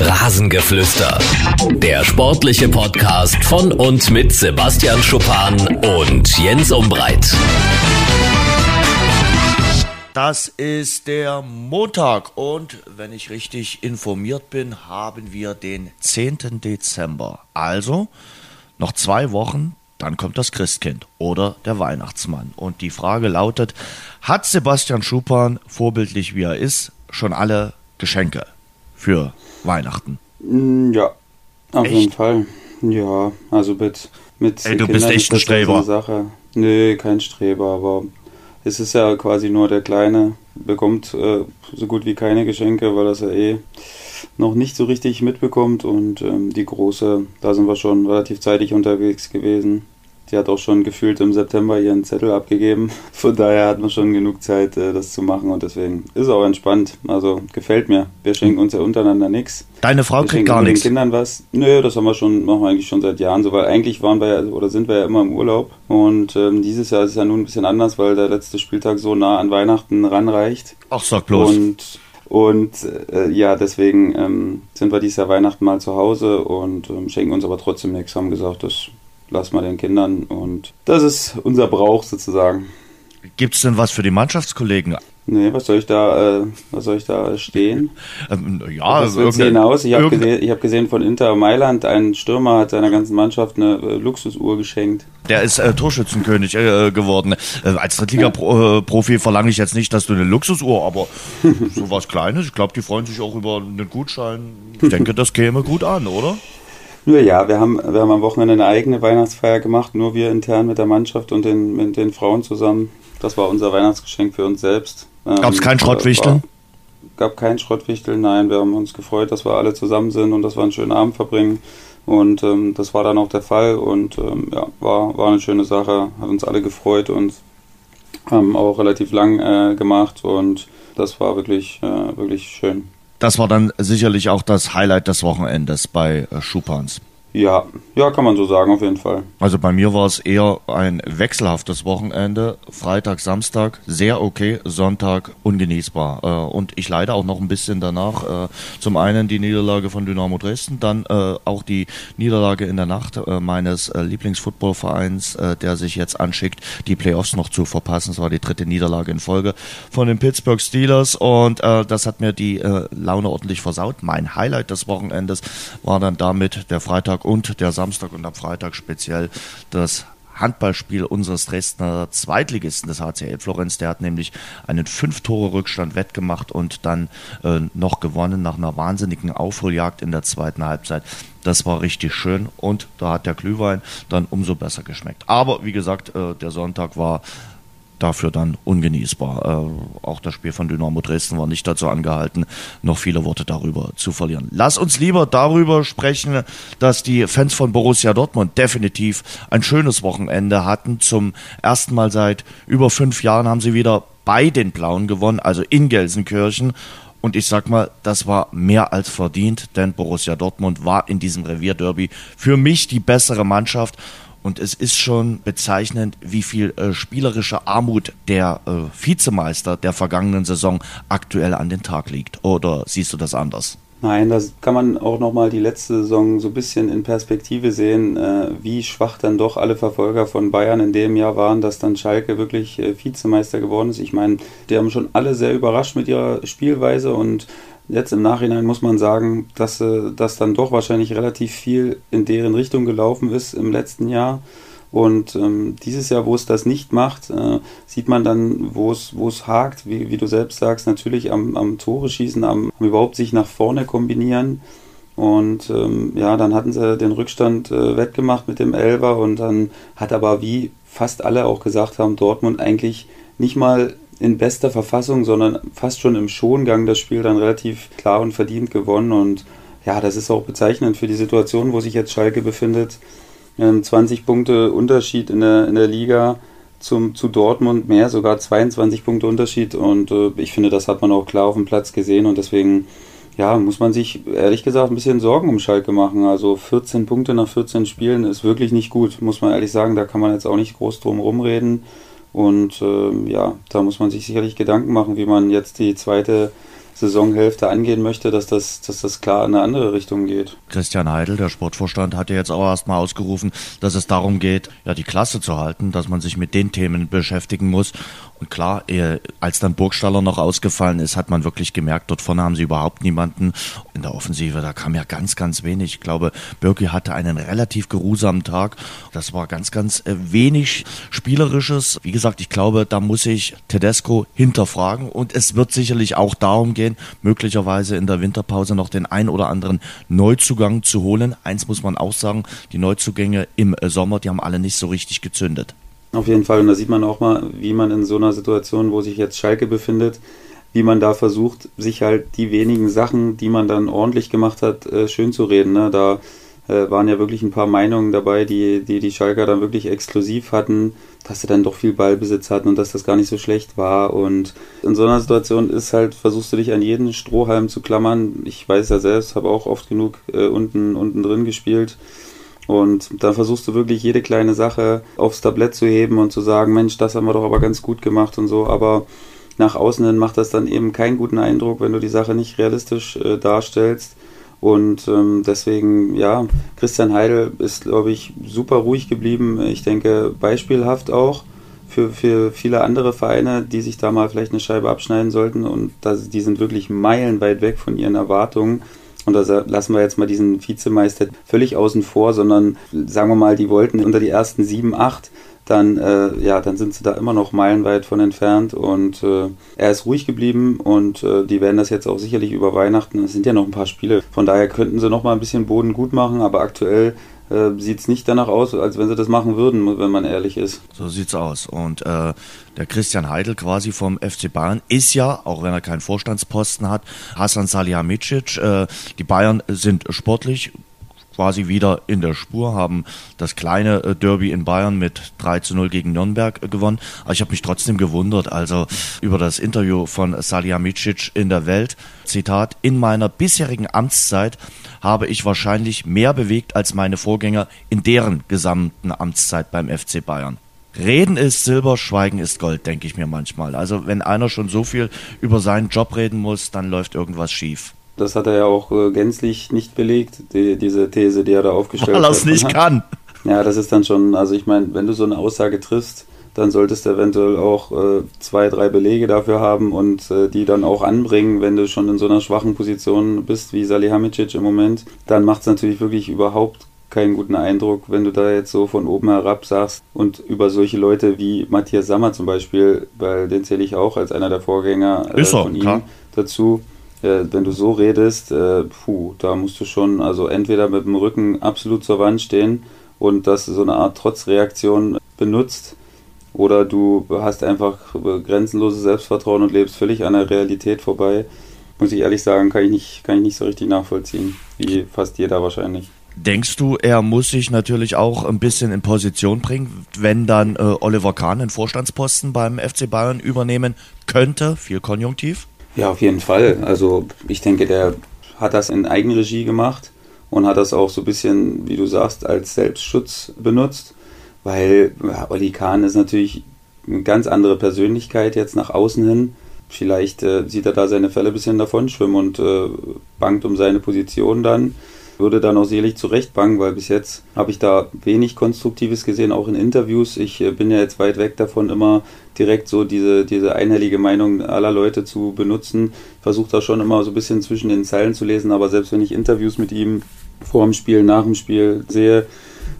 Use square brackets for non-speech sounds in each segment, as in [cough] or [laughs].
Rasengeflüster. Der sportliche Podcast von und mit Sebastian Schuppan und Jens Umbreit. Das ist der Montag und wenn ich richtig informiert bin, haben wir den 10. Dezember. Also noch zwei Wochen, dann kommt das Christkind oder der Weihnachtsmann. Und die Frage lautet, hat Sebastian Schuppan, vorbildlich wie er ist, schon alle Geschenke für Weihnachten? Mm, Ja, auf Echt? jeden Fall. Ja, also mit, mit Ey, du Kindern bist echt ein Streber. Sache. Nee, kein Streber, aber es ist ja quasi nur der Kleine, bekommt äh, so gut wie keine Geschenke, weil das ja eh noch nicht so richtig mitbekommt und ähm, die Große, da sind wir schon relativ zeitig unterwegs gewesen. Die hat auch schon gefühlt im September ihren Zettel abgegeben. [laughs] Von daher hat man schon genug Zeit, äh, das zu machen und deswegen ist es auch entspannt. Also gefällt mir. Wir schenken uns ja untereinander nichts. Deine Frau Wir kriegt gar nur den nichts. Kindern was. Nö, das haben wir schon, machen wir eigentlich schon seit Jahren so, weil eigentlich waren wir ja, oder sind wir ja immer im Urlaub. Und ähm, dieses Jahr ist es ja nun ein bisschen anders, weil der letzte Spieltag so nah an Weihnachten ranreicht. Ach, sag bloß. Und, und äh, ja, deswegen ähm, sind wir dieses Jahr Weihnachten mal zu Hause und ähm, schenken uns aber trotzdem nichts. Haben gesagt, das lassen wir den Kindern und das ist unser Brauch sozusagen. Gibt es denn was für die Mannschaftskollegen? Nee, was soll ich da, äh, was soll ich da stehen? [laughs] Ähm, ja, das wird irgendein- hinaus. Ich habe gesehen, hab gesehen von Inter Mailand, ein Stürmer hat seiner ganzen Mannschaft eine äh, Luxusuhr geschenkt. Der ist äh, Torschützenkönig äh, geworden. Äh, als Drittliga-Profi verlange ich jetzt nicht, dass du eine Luxusuhr, aber [laughs] so was Kleines. Ich glaube, die freuen sich auch über einen Gutschein. Ich denke, das käme gut an, oder? Nur ja, wir haben, wir haben am Wochenende eine eigene Weihnachtsfeier gemacht, nur wir intern mit der Mannschaft und den, mit den Frauen zusammen. Das war unser Weihnachtsgeschenk für uns selbst. Gab es Ähm, kein Schrottwichteln? Gab kein Schrottwichteln, nein. Wir haben uns gefreut, dass wir alle zusammen sind und dass wir einen schönen Abend verbringen. Und ähm, das war dann auch der Fall und ähm, ja, war, war eine schöne Sache, hat uns alle gefreut und haben auch relativ lang äh, gemacht und das war wirklich, äh, wirklich schön. Das war dann sicherlich auch das Highlight des Wochenendes bei äh, Schupans. Ja, ja, kann man so sagen, auf jeden Fall. Also bei mir war es eher ein wechselhaftes Wochenende. Freitag, Samstag sehr okay, Sonntag ungenießbar. Äh, und ich leide auch noch ein bisschen danach. Äh, zum einen die Niederlage von Dynamo Dresden, dann äh, auch die Niederlage in der Nacht meines äh, Lieblingsfootballvereins, der sich jetzt anschickt, die Playoffs noch zu verpassen. Es war die dritte Niederlage in Folge von den Pittsburgh Steelers und das hat mir die Laune ordentlich versaut. Mein Highlight des Wochenendes war dann damit der Freitag und der Samstag und am Freitag speziell das Handballspiel unseres Dresdner Zweitligisten des HCL Florenz. Der hat nämlich einen Fünf-Tore-Rückstand wettgemacht und dann äh, noch gewonnen nach einer wahnsinnigen Aufholjagd in der zweiten Halbzeit. Das war richtig schön und da hat der Glühwein dann umso besser geschmeckt. Aber wie gesagt, äh, der Sonntag war dafür dann ungenießbar. Äh, auch das Spiel von Dynamo Dresden war nicht dazu angehalten, noch viele Worte darüber zu verlieren. Lass uns lieber darüber sprechen, dass die Fans von Borussia Dortmund definitiv ein schönes Wochenende hatten. Zum ersten Mal seit über fünf Jahren haben sie wieder bei den Blauen gewonnen, also in Gelsenkirchen. Und ich sag mal, das war mehr als verdient, denn Borussia Dortmund war in diesem Revierderby für mich die bessere Mannschaft. Und es ist schon bezeichnend, wie viel äh, spielerische Armut der äh, Vizemeister der vergangenen Saison aktuell an den Tag liegt. Oder siehst du das anders? Nein, das kann man auch nochmal die letzte Saison so ein bisschen in Perspektive sehen, äh, wie schwach dann doch alle Verfolger von Bayern in dem Jahr waren, dass dann Schalke wirklich äh, Vizemeister geworden ist. Ich meine, die haben schon alle sehr überrascht mit ihrer Spielweise und jetzt im Nachhinein muss man sagen, dass äh, das dann doch wahrscheinlich relativ viel in deren Richtung gelaufen ist im letzten Jahr. Und ähm, dieses Jahr, wo es das nicht macht, äh, sieht man dann, wo es wo es hakt, wie, wie du selbst sagst, natürlich am, am Tore schießen, am, am überhaupt sich nach vorne kombinieren. Und ähm, ja, dann hatten sie den Rückstand äh, wettgemacht mit dem Elver und dann hat aber, wie fast alle auch gesagt haben, Dortmund eigentlich nicht mal in bester Verfassung, sondern fast schon im Schongang das Spiel dann relativ klar und verdient gewonnen. Und ja, das ist auch bezeichnend für die Situation, wo sich jetzt Schalke befindet. Ähm, 20 Punkte Unterschied in der, in der Liga zum, zu Dortmund, mehr sogar 22 Punkte Unterschied. Und äh, ich finde, das hat man auch klar auf dem Platz gesehen. Und deswegen ja, muss man sich ehrlich gesagt ein bisschen Sorgen um Schalke machen. Also 14 Punkte nach 14 Spielen ist wirklich nicht gut, muss man ehrlich sagen. Da kann man jetzt auch nicht groß drum rumreden. Und ähm, ja, da muss man sich sicherlich Gedanken machen, wie man jetzt die zweite Saisonhälfte angehen möchte, dass das, dass das klar in eine andere Richtung geht. Christian Heidel, der Sportvorstand, hat ja jetzt auch erstmal ausgerufen, dass es darum geht, ja, die Klasse zu halten, dass man sich mit den Themen beschäftigen muss. Und klar, als dann Burgstaller noch ausgefallen ist, hat man wirklich gemerkt, dort vorne haben sie überhaupt niemanden. In der Offensive, da kam ja ganz, ganz wenig. Ich glaube, Birki hatte einen relativ geruhsamen Tag. Das war ganz, ganz äh, wenig Spielerisches. Wie gesagt, ich glaube, da muss ich Tedesco hinterfragen. Und es wird sicherlich auch darum gehen, möglicherweise in der Winterpause noch den ein oder anderen Neuzugang zu holen. Eins muss man auch sagen, die Neuzugänge im äh, Sommer, die haben alle nicht so richtig gezündet. Auf jeden Fall. Und da sieht man auch mal, wie man in so einer Situation, wo sich jetzt Schalke befindet, wie man da versucht, sich halt die wenigen Sachen, die man dann ordentlich gemacht hat, äh, schön zu reden. Ne? Da äh, waren ja wirklich ein paar Meinungen dabei, die, die die Schalker dann wirklich exklusiv hatten, dass sie dann doch viel Ballbesitz hatten und dass das gar nicht so schlecht war. Und in so einer Situation ist halt, versuchst du dich an jeden Strohhalm zu klammern. Ich weiß ja selbst, habe auch oft genug äh, unten, unten drin gespielt und dann versuchst du wirklich jede kleine Sache aufs Tablett zu heben und zu sagen, Mensch, das haben wir doch aber ganz gut gemacht und so. Aber nach außen hin macht das dann eben keinen guten Eindruck, wenn du die Sache nicht realistisch äh, darstellst. Und ähm, deswegen, ja, Christian Heidel ist, glaube ich, super ruhig geblieben. Ich denke, beispielhaft auch für, für viele andere Vereine, die sich da mal vielleicht eine Scheibe abschneiden sollten. Und das, die sind wirklich meilenweit weg von ihren Erwartungen. Und da lassen wir jetzt mal diesen Vizemeister völlig außen vor, sondern sagen wir mal, die wollten unter die ersten sieben, acht dann, äh, ja, dann sind sie da immer noch meilenweit von entfernt und äh, er ist ruhig geblieben und äh, die werden das jetzt auch sicherlich über Weihnachten, es sind ja noch ein paar Spiele, von daher könnten sie noch mal ein bisschen Boden gut machen, aber aktuell äh, sieht es nicht danach aus, als wenn sie das machen würden, wenn man ehrlich ist. So sieht's aus. Und äh, der Christian Heidel quasi vom FC Bayern ist ja, auch wenn er keinen Vorstandsposten hat, Hasan Salihamidzic. Äh, die Bayern sind sportlich quasi wieder in der Spur, haben das kleine äh, Derby in Bayern mit 3 zu 0 gegen Nürnberg äh, gewonnen. Aber ich habe mich trotzdem gewundert, also über das Interview von Salihamidzic in der Welt. Zitat, in meiner bisherigen Amtszeit habe ich wahrscheinlich mehr bewegt als meine Vorgänger in deren gesamten Amtszeit beim FC Bayern. Reden ist Silber, Schweigen ist Gold, denke ich mir manchmal. Also wenn einer schon so viel über seinen Job reden muss, dann läuft irgendwas schief. Das hat er ja auch äh, gänzlich nicht belegt, die, diese These, die er da aufgestellt hat. Weil er es nicht kann. Ja, das ist dann schon, also ich meine, wenn du so eine Aussage triffst, dann solltest du eventuell auch äh, zwei, drei Belege dafür haben und äh, die dann auch anbringen, wenn du schon in so einer schwachen Position bist wie Salihamidzic im Moment. Dann macht es natürlich wirklich überhaupt keinen guten Eindruck, wenn du da jetzt so von oben herab sagst und über solche Leute wie Matthias Sammer zum Beispiel, weil den zähle ich auch als einer der Vorgänger äh, von ihm dazu äh, wenn du so redest, äh, puh, da musst du schon also entweder mit dem Rücken absolut zur Wand stehen und das so eine Art Trotzreaktion benutzt oder du hast einfach grenzenloses Selbstvertrauen und lebst völlig an der Realität vorbei. Muss ich ehrlich sagen, kann ich nicht, kann ich nicht so richtig nachvollziehen, wie fast jeder wahrscheinlich. Denkst du, er muss sich natürlich auch ein bisschen in Position bringen, wenn dann äh, Oliver Kahn den Vorstandsposten beim FC Bayern übernehmen könnte? Viel Konjunktiv? Ja, auf jeden Fall. Also ich denke, der hat das in Eigenregie gemacht und hat das auch so ein bisschen, wie du sagst, als Selbstschutz benutzt, weil ja, Oli Kahn ist natürlich eine ganz andere Persönlichkeit jetzt nach außen hin. Vielleicht äh, sieht er da seine Fälle ein bisschen davon schwimmen und äh, bangt um seine Position dann würde da noch selig zurechtbangen, weil bis jetzt habe ich da wenig Konstruktives gesehen, auch in Interviews. Ich äh, bin ja jetzt weit weg davon, immer direkt so diese, diese einhellige Meinung aller Leute zu benutzen. Versuche da schon immer so ein bisschen zwischen den Zeilen zu lesen, aber selbst wenn ich Interviews mit ihm vor dem Spiel, nach dem Spiel sehe,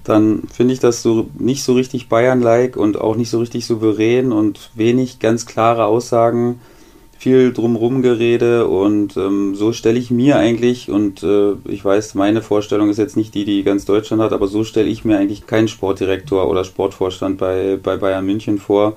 dann finde ich das so nicht so richtig Bayern-like und auch nicht so richtig souverän und wenig ganz klare Aussagen viel drumherum gerede und ähm, so stelle ich mir eigentlich, und äh, ich weiß, meine Vorstellung ist jetzt nicht die, die ganz Deutschland hat, aber so stelle ich mir eigentlich keinen Sportdirektor oder Sportvorstand bei, bei Bayern München vor.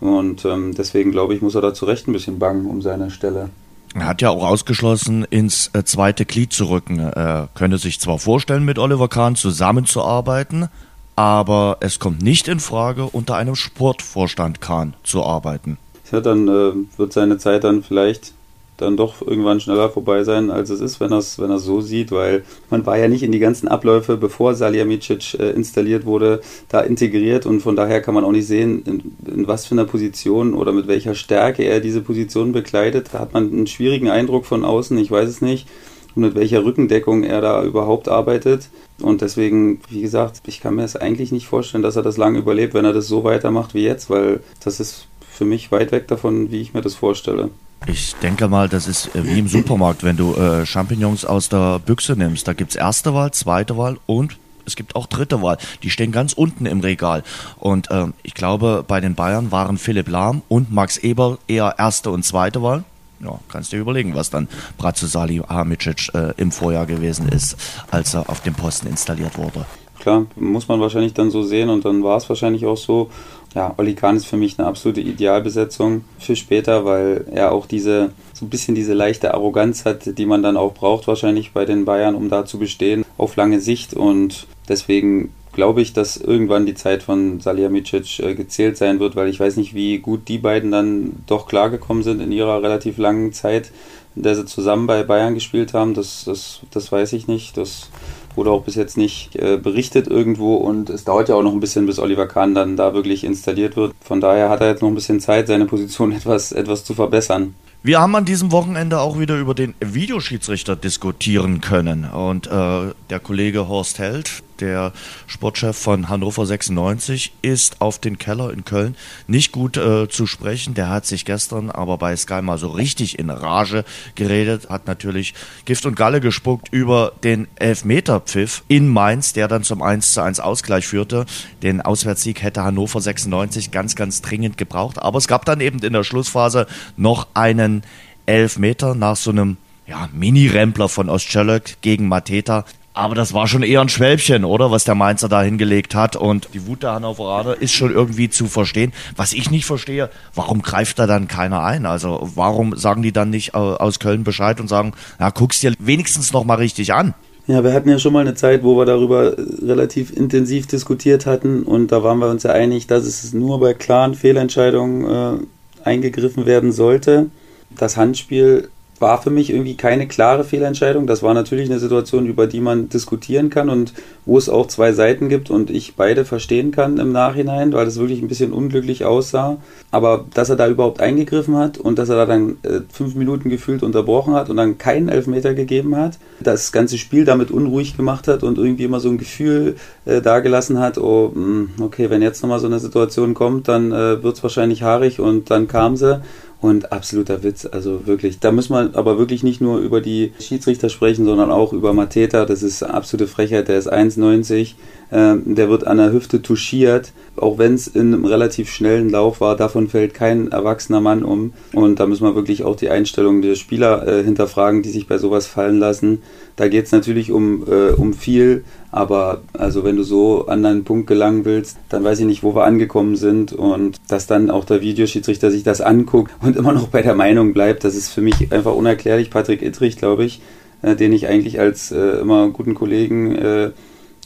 Und ähm, deswegen glaube ich, muss er da zu Recht ein bisschen bangen um seine Stelle. Er hat ja auch ausgeschlossen, ins äh, zweite Glied zu rücken. Er könnte sich zwar vorstellen, mit Oliver Kahn zusammenzuarbeiten, aber es kommt nicht in Frage, unter einem Sportvorstand Kahn zu arbeiten ja, dann äh, wird seine Zeit dann vielleicht dann doch irgendwann schneller vorbei sein, als es ist, wenn er es wenn so sieht, weil man war ja nicht in die ganzen Abläufe, bevor Salihamidzic äh, installiert wurde, da integriert und von daher kann man auch nicht sehen, in, in, was für einer Position oder mit welcher Stärke er diese Position bekleidet. Da hat man einen schwierigen Eindruck von außen, ich weiß es nicht und mit welcher Rückendeckung er da überhaupt arbeitet. Und deswegen, wie gesagt, ich kann mir es eigentlich nicht vorstellen, dass er das lange überlebt, wenn er das so weitermacht wie jetzt, weil das ist für mich weit weg davon, wie ich mir das vorstelle. Ich denke mal, das ist äh, wie im Supermarkt, wenn du äh, Champignons aus der Büchse nimmst. Da gibt es erste Wahl, zweite Wahl und es gibt auch dritte Wahl. Die stehen ganz unten im Regal. Und äh, ich glaube, bei den Bayern waren Philipp Lahm und Max Eber eher erste und zweite Wahl ja, kannst dir überlegen, was dann Bratzo Salihamidzic äh, im Vorjahr gewesen ist, als er auf dem Posten installiert wurde. Klar, muss man wahrscheinlich dann so sehen und dann war es wahrscheinlich auch so. Ja, Oli Kahn ist für mich eine absolute Idealbesetzung für später, weil er auch diese, so ein bisschen diese leichte Arroganz hat, die man dann auch braucht wahrscheinlich bei den Bayern, um da zu bestehen, auf lange Sicht und deswegen glaube ich, dass irgendwann die Zeit von Salihamidzic äh, gezählt sein wird, weil ich weiß nicht, wie gut die beiden dann doch klargekommen sind in ihrer relativ langen Zeit, in der sie zusammen bei Bayern gespielt haben. Das, das, das weiß ich nicht. Das wurde auch bis jetzt nicht äh, berichtet irgendwo und es dauert ja auch noch ein bisschen, bis Oliver Kahn dann da wirklich installiert wird. Von daher hat er jetzt noch ein bisschen Zeit, seine Position [laughs] etwas, etwas zu verbessern. Wir haben an diesem Wochenende auch wieder über den Videoschiedsrichter diskutieren können. Und äh, der Kollege Horst Held, der Sportchef von Hannover 96, ist auf den Keller in Köln nicht gut äh, zu sprechen. Der hat sich gestern aber bei Sky mal so richtig in Rage geredet, hat natürlich Gift und Galle gespuckt über den Elfmeterpfiff in Mainz, der dann zum 1 zu 1 Ausgleich führte. Den Auswärtssieg hätte Hannover 96 ganz, ganz dringend gebraucht. Aber es gab dann eben in der Schlussphase noch einen Elfmeter nach so einem ja, Mini-Rempler von Ostschölök gegen Mateta. Aber das war schon eher ein Schwälbchen, oder? Was der Mainzer da hingelegt hat. Und die Wut der Hannoveraner ist schon irgendwie zu verstehen. Was ich nicht verstehe, warum greift da dann keiner ein? Also warum sagen die dann nicht aus Köln Bescheid und sagen, ja, guck's dir wenigstens noch mal richtig an? Ja, wir hatten ja schon mal eine Zeit, wo wir darüber relativ intensiv diskutiert hatten. Und da waren wir uns ja einig, dass es nur bei klaren Fehlentscheidungen äh, eingegriffen werden sollte das Handspiel war für mich irgendwie keine klare Fehlentscheidung. Das war natürlich eine Situation, über die man diskutieren kann und wo es auch zwei Seiten gibt und ich beide verstehen kann im Nachhinein, weil es wirklich ein bisschen unglücklich aussah. Aber dass er da überhaupt eingegriffen hat und dass er da dann äh, fünf Minuten gefühlt unterbrochen hat und dann keinen Elfmeter gegeben hat, das ganze Spiel damit unruhig gemacht hat und irgendwie immer so ein Gefühl äh, dagelassen hat, oh, mh, hm, okay, wenn jetzt nochmal so eine Situation kommt, dann äh, wird es wahrscheinlich haarig und dann kam sie. Und absoluter Witz, also wirklich. Da muss man aber wirklich nicht nur über die Schiedsrichter sprechen, sondern auch über Mateta. Das ist absolute Frechheit. Der ist 1,90. Ähm, der wird an der Hüfte touchiert. Auch wenn es in einem relativ schnellen Lauf war, davon fällt kein erwachsener Mann um. Und da muss man wirklich auch die Einstellung der Spieler äh, hinterfragen, die sich bei sowas fallen lassen. Da geht es natürlich um, äh, um viel, aber also wenn du so an einen Punkt gelangen willst, dann weiß ich nicht, wo wir angekommen sind und dass dann auch der Videoschiedsrichter sich das anguckt und immer noch bei der Meinung bleibt, das ist für mich einfach unerklärlich. Patrick Ittrich, glaube ich, äh, den ich eigentlich als äh, immer guten Kollegen äh,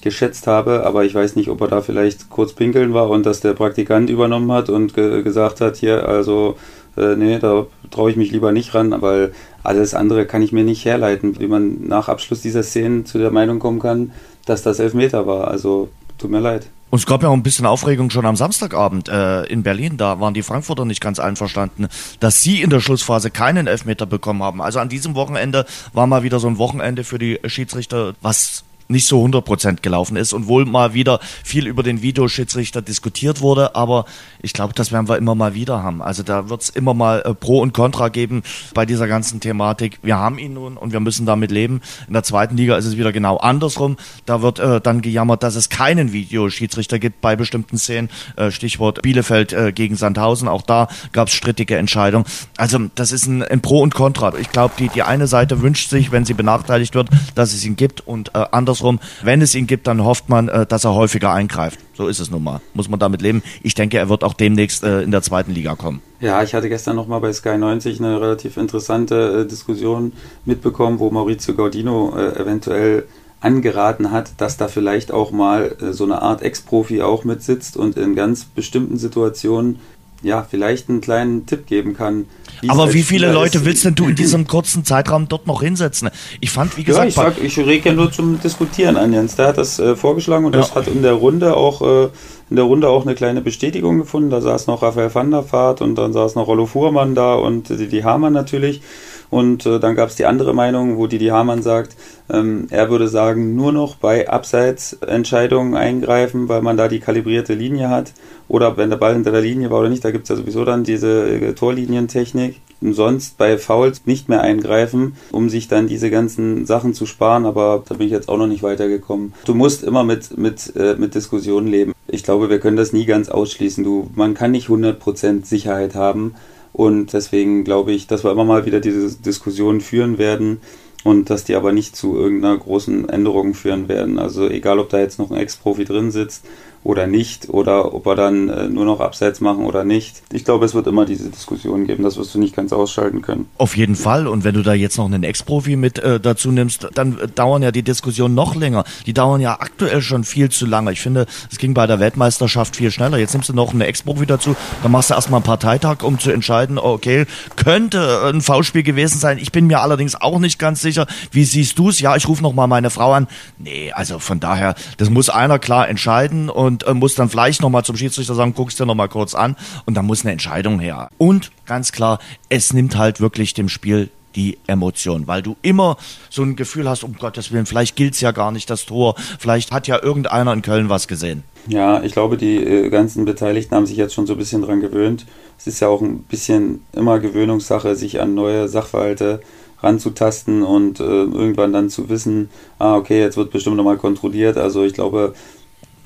geschätzt habe, aber ich weiß nicht, ob er da vielleicht kurz pinkeln war und dass der Praktikant übernommen hat und ge gesagt hat, hier, also äh, nee, da traue ich mich lieber nicht ran, weil alles andere kann ich mir nicht herleiten, wie man nach Abschluss dieser Szenen zu der Meinung kommen kann, dass das Elfmeter war. Also tut mir leid. Und es gab ja auch ein bisschen Aufregung schon am Samstagabend äh, in Berlin. Da waren die Frankfurter nicht ganz einverstanden, dass sie in der Schlussphase keinen Elfmeter bekommen haben. Also an diesem Wochenende war mal wieder so ein Wochenende für die Schiedsrichter, was nicht so 100% gelaufen ist und wohl mal wieder viel über den Videoschiedsrichter diskutiert wurde, aber ich glaube, das werden wir immer mal wieder haben. Also da wird es immer mal äh, Pro und Contra geben bei dieser ganzen Thematik. Wir haben ihn nun und wir müssen damit leben. In der zweiten Liga ist es wieder genau andersrum. Da wird äh, dann gejammert, dass es keinen Videoschiedsrichter gibt bei bestimmten Szenen. Äh, Stichwort Bielefeld äh, gegen Sandhausen. Auch da gab es strittige Entscheidungen. Also das ist ein, ein Pro und Contra. Ich glaube, die, die eine Seite wünscht sich, wenn sie benachteiligt wird, dass es ihn gibt und äh, anders andersrum, wenn es ihn gibt, dann hofft man, äh, dass er häufiger eingreift. So ist es nun mal. Muss man damit leben. Ich denke, er wird auch demnächst äh, in der zweiten Liga kommen. Ja, ich hatte gestern nochmal bei Sky 90 eine relativ interessante äh, Diskussion mitbekommen, wo Maurizio Gaudino eventuell angeraten hat, dass da vielleicht auch mal so eine Art Ex-Profi auch mitsitzt und in ganz bestimmten Situationen ja, vielleicht einen kleinen Tipp geben kann. Aber wie viele Leute ist. willst denn du in [clears throat] diesem kurzen Zeitraum dort noch hinsetzen? Ich fand, wie gesagt. Ja, ich, ich rege ja nur zum Diskutieren an, Jens. Der hat das äh, vorgeschlagen und ja. das hat in der Runde auch. Äh, in der Runde auch eine kleine Bestätigung gefunden. Da saß noch Raphael van der Vaart und dann saß noch Rollo Fuhrmann da und Didi Hamann natürlich. Und äh, dann gab es die andere Meinung, wo Didi Hamann sagt, ähm, er würde sagen, nur noch bei Abseitsentscheidungen eingreifen, weil man da die kalibrierte Linie hat. Oder wenn der Ball hinter der Linie war oder nicht, da gibt es ja sowieso dann diese äh, Torlinientechnik. Und sonst bei Fouls nicht mehr eingreifen, um sich dann diese ganzen Sachen zu sparen. Aber da bin ich jetzt auch noch nicht weitergekommen. Du musst immer mit, mit, äh, mit Diskussionen leben. Ich glaube, wir können das nie ganz ausschließen. Du, man kann nicht 100% Sicherheit haben. Und deswegen glaube ich, dass wir immer mal wieder diese Diskussion führen werden und dass die aber nicht zu irgendeiner großen Änderung führen werden. Also egal, ob da jetzt noch ein Ex-Profi drin sitzt oder nicht oder ob wir dann äh, nur noch Abseits machen oder nicht. Ich glaube, es wird immer diese Diskussion geben. Das wirst du nicht ganz ausschalten können. Auf jeden Fall. Und wenn du da jetzt noch einen Ex-Profi mit äh, dazu nimmst, dann äh, dauern ja die Diskussionen noch länger. Die dauern ja aktuell schon viel zu lange. Ich finde, es ging bei der Weltmeisterschaft viel schneller. Jetzt nimmst du noch einen Ex-Profi dazu. Dann machst du erstmal einen Parteitag, um zu entscheiden, okay, könnte ein V-Spiel gewesen sein. Ich bin mir allerdings auch nicht ganz sicher. Wie siehst du es? Ja, ich rufe noch mal meine Frau an. Nee, also von daher, das muss einer klar entscheiden und und äh, muss dann vielleicht nochmal zum Schiedsrichter sagen, guckst dir nochmal kurz an und dann muss eine Entscheidung her. Und ganz klar, es nimmt halt wirklich dem Spiel die Emotion, weil du immer so ein Gefühl hast, um Gottes Willen, vielleicht gilt es ja gar nicht das Tor, vielleicht hat ja irgendeiner in Köln was gesehen. Ja, ich glaube, die äh, ganzen Beteiligten haben sich jetzt schon so ein bisschen dran gewöhnt. Es ist ja auch ein bisschen immer Gewöhnungssache, sich an neue Sachverhalte ranzutasten und äh, irgendwann dann zu wissen, ah, okay, jetzt wird bestimmt nochmal kontrolliert. Also ich glaube,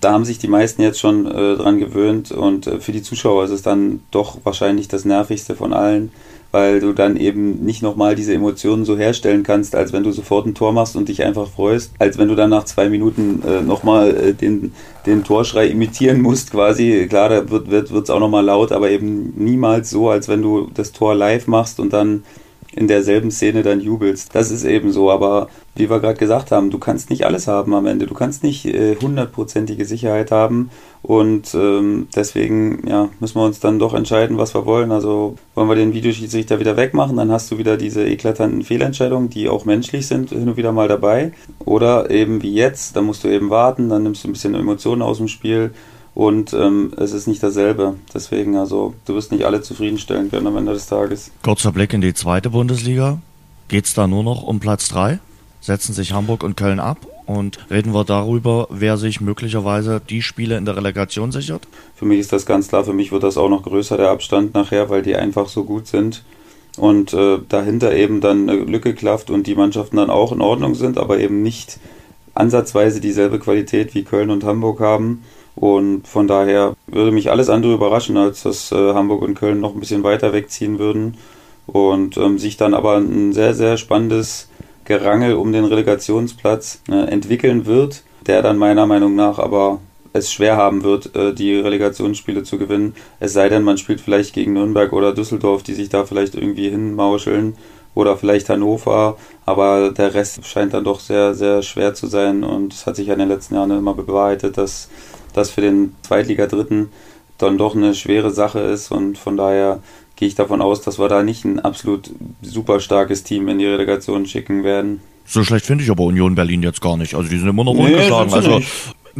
da haben sich die meisten jetzt schon äh, dran gewöhnt und äh, für die Zuschauer ist es dann doch wahrscheinlich das nervigste von allen, weil du dann eben nicht nochmal diese Emotionen so herstellen kannst, als wenn du sofort ein Tor machst und dich einfach freust, als wenn du dann nach zwei Minuten äh, nochmal äh, den, den Torschrei imitieren musst quasi. Klar, da wird es wird, auch nochmal laut, aber eben niemals so, als wenn du das Tor live machst und dann in derselben Szene dann jubelst. Das ist eben so, aber wie wir gerade gesagt haben, du kannst nicht alles haben am Ende. Du kannst nicht äh, hundertprozentige äh, Sicherheit haben und ähm, deswegen ja, müssen wir uns dann doch entscheiden, was wir wollen. Also wollen wir den Videoschiedsrichter wieder wegmachen, dann hast du wieder diese eklatanten Fehlentscheidungen, die auch menschlich sind, hin und wieder mal dabei. Oder eben wie jetzt, da musst du eben warten, dann nimmst du ein bisschen Emotionen aus dem Spiel und ähm, es ist nicht dasselbe. Deswegen, also, du wirst nicht alle zufriedenstellen können am Ende des Tages. Kurzer Blick in die zweite Bundesliga. Geht es da nur noch um Platz 3? Setzen sich Hamburg und Köln ab? Und reden wir darüber, wer sich möglicherweise die Spiele in der Relegation sichert? Für mich ist das ganz klar. Für mich wird das auch noch größer, der Abstand nachher, weil die einfach so gut sind. Und äh, dahinter eben dann eine Lücke klafft und die Mannschaften dann auch in Ordnung sind, aber eben nicht ansatzweise dieselbe Qualität wie Köln und Hamburg haben. Und von daher würde mich alles andere überraschen, als dass äh, Hamburg und Köln noch ein bisschen weiter wegziehen würden und ähm, sich dann aber ein sehr, sehr spannendes Gerangel um den Relegationsplatz äh, entwickeln wird, der dann meiner Meinung nach aber es schwer haben wird, äh, die Relegationsspiele zu gewinnen. Es sei denn, man spielt vielleicht gegen Nürnberg oder Düsseldorf, die sich da vielleicht irgendwie hinmauscheln oder vielleicht Hannover, aber der Rest scheint dann doch sehr, sehr schwer zu sein und es hat sich ja in den letzten Jahren immer bewahrheitet, dass das für den Zweitliga-Dritten dann doch eine schwere Sache ist und von daher gehe ich davon aus, dass wir da nicht ein absolut super starkes Team in die Relegation schicken werden. So schlecht finde ich aber Union Berlin jetzt gar nicht. Also die sind immer noch nee, ungeschlagen. Also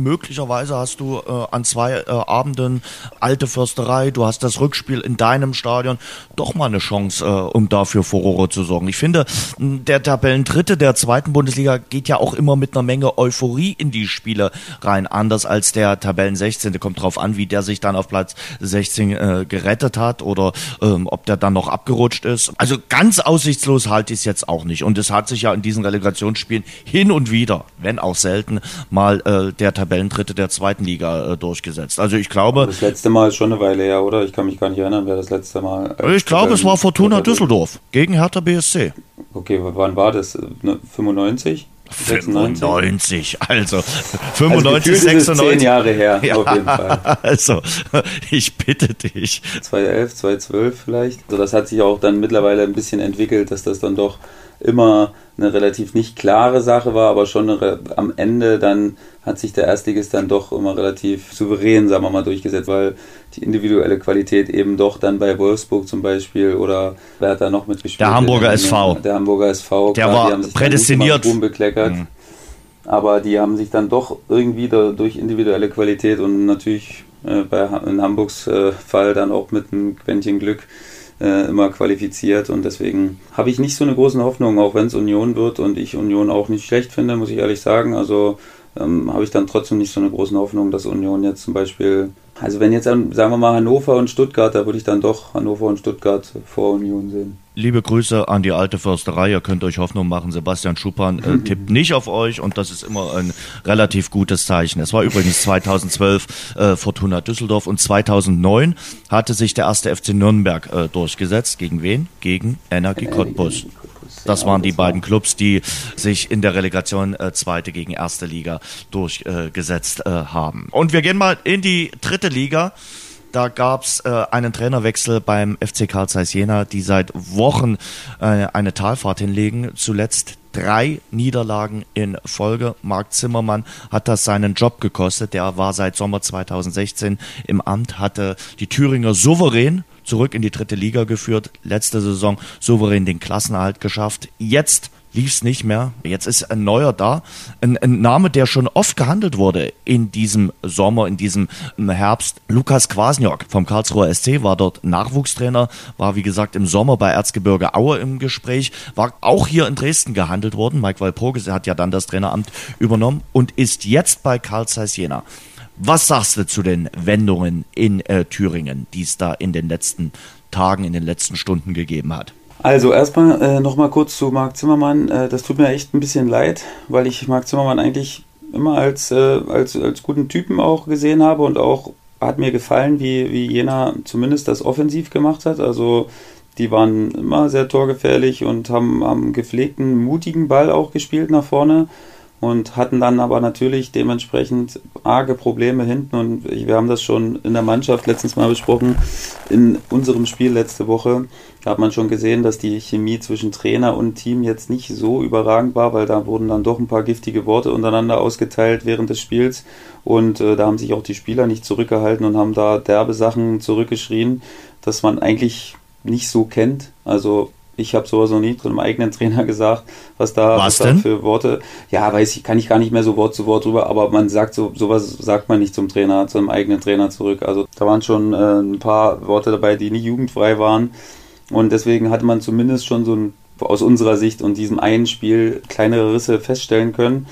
möglicherweise hast du äh, an zwei äh, Abenden alte Försterei, du hast das Rückspiel in deinem Stadion, doch mal eine Chance, äh, um dafür Furore zu sorgen. Ich finde, der Tabellendritte der zweiten Bundesliga geht ja auch immer mit einer Menge Euphorie in die Spiele rein, anders als der Tabellen 16. Kommt drauf an, wie der sich dann auf Platz 16 äh, gerettet hat oder ähm, ob der dann noch abgerutscht ist. Also ganz aussichtslos halte ich es jetzt auch nicht. Und es hat sich ja in diesen Relegationsspielen hin und wieder, wenn auch selten, mal äh, der Tabellen Tabellendritte der zweiten Liga äh, durchgesetzt. Also ich glaube. Das letzte Mal ist schon eine Weile her, oder? Ich kann mich gar nicht erinnern, wer das letzte Mal. Ich glaube, es war Fortuna Düsseldorf gegen Hertha BSC. Okay, wann war das? 95? 95, also 95, also 96. Zehn Jahre her, ja, auf jeden Fall. Also, ich bitte dich. 2011, 2012 vielleicht. Also das hat sich auch dann mittlerweile ein bisschen entwickelt, dass das dann doch immer eine relativ nicht klare Sache war, aber schon eine, am Ende dann hat sich der Erstligist dann doch immer relativ souverän, sagen wir mal, durchgesetzt, weil die individuelle Qualität eben doch dann bei Wolfsburg zum Beispiel oder wer hat da noch mitgespielt? Der Hamburger SV. Der Hamburger SV. Der Klar, war prädestiniert. bekleckert. Mhm. Aber die haben sich dann doch irgendwie da, durch individuelle Qualität und natürlich äh, bei, in Hamburgs äh, Fall dann auch mit einem Quäntchen Glück äh, immer qualifiziert und deswegen habe ich nicht so eine große Hoffnung, auch wenn es Union wird und ich Union auch nicht schlecht finde, muss ich ehrlich sagen. Also ähm, habe ich dann trotzdem nicht so eine große Hoffnung, dass Union jetzt zum Beispiel, also wenn jetzt, sagen wir mal Hannover und Stuttgart, da würde ich dann doch Hannover und Stuttgart vor Union sehen. Liebe Grüße an die alte Försterei. Ihr könnt euch Hoffnung machen. Sebastian Schuppan äh, [laughs] tippt nicht auf euch und das ist immer ein relativ gutes Zeichen. Es war übrigens 2012 äh, Fortuna Düsseldorf und 2009 hatte sich der erste FC Nürnberg äh, durchgesetzt. Gegen wen? Gegen Energie Cottbus. Das waren die beiden Clubs, die sich in der Relegation äh, zweite gegen erste Liga durchgesetzt äh, haben. Und wir gehen mal in die dritte Liga. Da gab es äh, einen Trainerwechsel beim FC Karl Zeiss Jena, die seit Wochen äh, eine Talfahrt hinlegen. Zuletzt drei Niederlagen in Folge. Marc Zimmermann hat das seinen Job gekostet. Der war seit Sommer 2016 im Amt, hatte die Thüringer souverän zurück in die dritte Liga geführt. Letzte Saison souverän den Klassenerhalt geschafft. Jetzt lief es nicht mehr. Jetzt ist ein neuer da. Ein, ein, Name, der schon oft gehandelt wurde in diesem Sommer, in diesem Herbst. Lukas Kwasniok vom Karlsruher SC war dort Nachwuchstrainer, war wie gesagt im Sommer bei Erzgebirge Aue im Gespräch, war auch hier in Dresden gehandelt worden. Mike Walpurgis hat ja dann das Traineramt übernommen und ist jetzt bei Karl Zeiss Jena. Was sagst du zu den Wendungen in äh, Thüringen, die es da in den letzten Tagen, in den letzten Stunden gegeben hat? Also erstmal äh, nochmal kurz zu Marc Zimmermann. Äh, das tut mir echt ein bisschen leid, weil ich Marc Zimmermann eigentlich immer als, äh, als, als guten Typen auch gesehen habe und auch hat mir gefallen, wie, wie Jena zumindest das offensiv gemacht hat. Also die waren immer sehr torgefährlich und haben, haben gepflegten, mutigen Ball auch gespielt nach vorne und hatten dann aber natürlich dementsprechend arge Probleme hinten. Und wir haben das schon in der Mannschaft letztens mal besprochen, in unserem Spiel letzte Woche, da hat man schon gesehen, dass die Chemie zwischen Trainer und Team jetzt nicht so überragend war, weil da wurden dann doch ein paar giftige Worte untereinander ausgeteilt während des Spiels. Und äh, da haben sich auch die Spieler nicht zurückgehalten und haben da derbe Sachen zurückgeschrien, dass man eigentlich nicht so kennt. Also ich habe sowas noch nie zu einem eigenen Trainer gesagt, was da, was, was da für Worte. Ja, weiß ich, kann ich gar nicht mehr so Wort zu Wort drüber, aber man sagt so, sowas sagt man nicht zum Trainer, zu einem eigenen Trainer zurück. Also da waren schon äh, ein paar Worte dabei, die nie jugendfrei waren. Und deswegen hatte man zumindest schon so ein, aus unserer Sicht und diesem einen Spiel kleinere Risse feststellen können.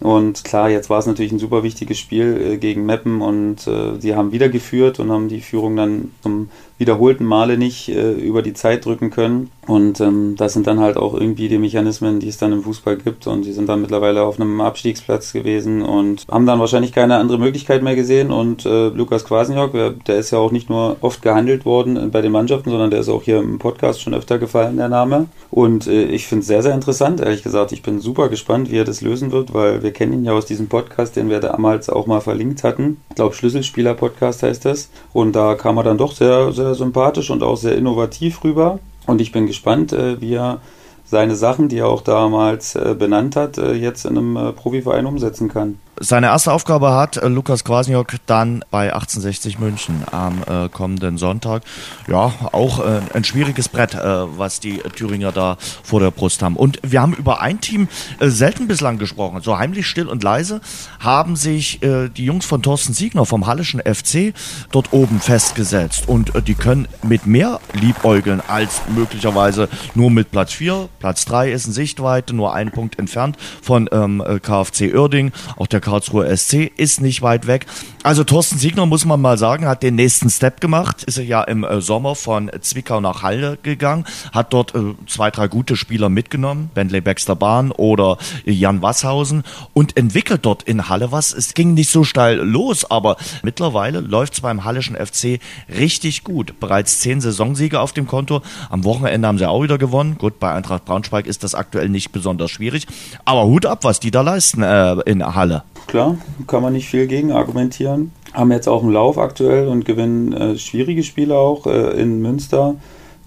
Und klar, jetzt war es natürlich ein super wichtiges Spiel äh, gegen Meppen und äh, sie haben wieder geführt und haben die Führung dann zum wiederholten Male nicht äh, über die Zeit drücken können. Und ähm, das sind dann halt auch irgendwie die Mechanismen, die es dann im Fußball gibt. Und die sind dann mittlerweile auf einem Abstiegsplatz gewesen und haben dann wahrscheinlich keine andere Möglichkeit mehr gesehen. Und äh, Lukas Kwasniok, der ist ja auch nicht nur oft gehandelt worden bei den Mannschaften, sondern der ist auch hier im Podcast schon öfter gefallen, der Name. Und äh, ich finde es sehr, sehr interessant, ehrlich gesagt. Ich bin super gespannt, wie er das lösen wird, weil wir kennen ihn ja aus diesem Podcast, den wir damals auch mal verlinkt hatten. Ich glaube, Schlüsselspieler-Podcast heißt das. Und da kam er dann doch sehr, sehr sympathisch und auch sehr innovativ rüber. Und ich bin gespannt, äh, wie er seine Sachen, die er auch damals äh, benannt hat, äh, jetzt in einem Profiverein umsetzen kann. Seine erste Aufgabe hat äh, Lukas Kwasniok dann bei 1860 München am äh, kommenden Sonntag. Ja, auch äh, ein schwieriges Brett, äh, was die Thüringer da vor der Brust haben. Und wir haben über ein Team äh, selten bislang gesprochen. So heimlich, still und leise haben sich äh, die Jungs von Thorsten Siegner vom Hallischen FC dort oben festgesetzt. Und die können mit mehr liebäugeln als möglicherweise nur mit Platz 4. Platz 3 ist in Sichtweite, nur ein Punkt entfernt von ähm, KfC Uerding. Auch der Karlsruher SC ist nicht weit weg. Also Thorsten Siegner, muss man mal sagen, hat den nächsten Step gemacht. Ist er ja im äh, Sommer von Zwickau nach Halle gegangen, hat dort äh, zwei, drei gute Spieler mitgenommen, Bentley Baxter Bahn oder Jan Wasshausen und entwickelt dort in Halle was. Es ging nicht so steil los, aber mittlerweile läuft es beim Hallischen FC richtig gut. Bereits zehn Saisonsiege auf dem Konto. Am Wochenende haben sie auch wieder gewonnen. Gut, bei Eintracht Braunschweig ist das aktuell nicht besonders schwierig. Aber Hut ab, was die da leisten äh, in Halle klar, kann man nicht viel gegen argumentieren. Haben jetzt auch einen Lauf aktuell und gewinnen äh, schwierige Spiele auch äh, in Münster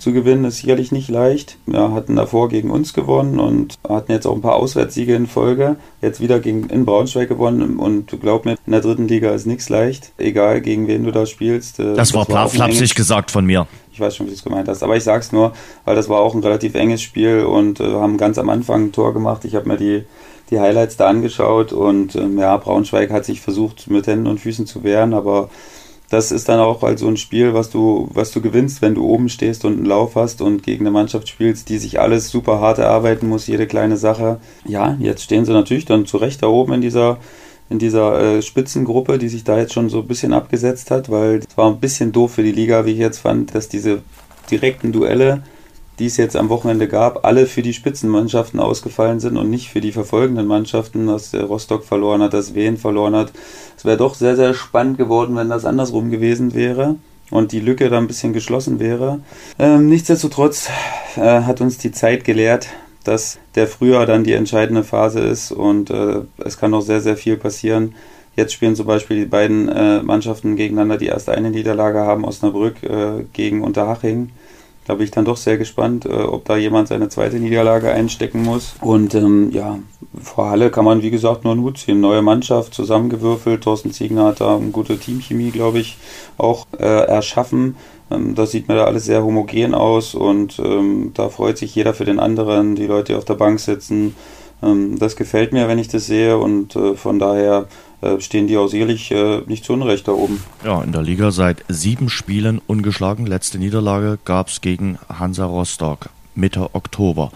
zu gewinnen ist sicherlich nicht leicht. Wir hatten davor gegen uns gewonnen und hatten jetzt auch ein paar Auswärtssiege in Folge. Jetzt wieder gegen in Braunschweig gewonnen und glaub mir, in der dritten Liga ist nichts leicht. Egal gegen wen du da spielst. Das, das war flapsig gesagt von mir. Ich weiß schon, wie du es gemeint hast. Aber ich sag's nur, weil das war auch ein relativ enges Spiel und äh, haben ganz am Anfang ein Tor gemacht. Ich habe mir die, die Highlights da angeschaut und ähm, ja, Braunschweig hat sich versucht, mit Händen und Füßen zu wehren, aber das ist dann auch halt so ein Spiel, was du, was du gewinnst, wenn du oben stehst und einen Lauf hast und gegen eine Mannschaft spielst, die sich alles super hart erarbeiten muss, jede kleine Sache. Ja, jetzt stehen sie natürlich dann zu Recht da oben in dieser in dieser äh, Spitzengruppe, die sich da jetzt schon so ein bisschen abgesetzt hat, weil es war ein bisschen doof für die Liga, wie ich jetzt fand, dass diese direkten Duelle die es jetzt am Wochenende gab, alle für die Spitzenmannschaften ausgefallen sind und nicht für die verfolgenden Mannschaften, dass Rostock verloren hat, dass Wien verloren hat. Es wäre doch sehr, sehr spannend geworden, wenn das andersrum gewesen wäre und die Lücke da ein bisschen geschlossen wäre. Ähm, nichtsdestotrotz äh, hat uns die Zeit gelehrt, dass der Frühjahr dann die entscheidende Phase ist und äh, es kann noch sehr, sehr viel passieren. Jetzt spielen zum Beispiel die beiden äh, Mannschaften gegeneinander, die erst eine Niederlage haben, Osnabrück äh, gegen Unterhaching. Da bin ich dann doch sehr gespannt, äh, ob da jemand seine zweite Niederlage einstecken muss. Und ähm, ja, vor Halle kann man, wie gesagt, nur einen Hut ziehen. Neue Mannschaft zusammengewürfelt. Thorsten Ziegner hat da eine gute Teamchemie, glaube ich, auch äh, erschaffen. Ähm, das sieht mir da alles sehr homogen aus und ähm, da freut sich jeder für den anderen. Die Leute, die auf der Bank sitzen. Ähm, das gefällt mir, wenn ich das sehe und äh, von daher stehen die auch sicherlich äh, nicht zu Unrecht da oben. Ja, in der Liga seit sieben Spielen ungeschlagen. Letzte Niederlage gab es gegen Hansa Rostock Mitte Oktober.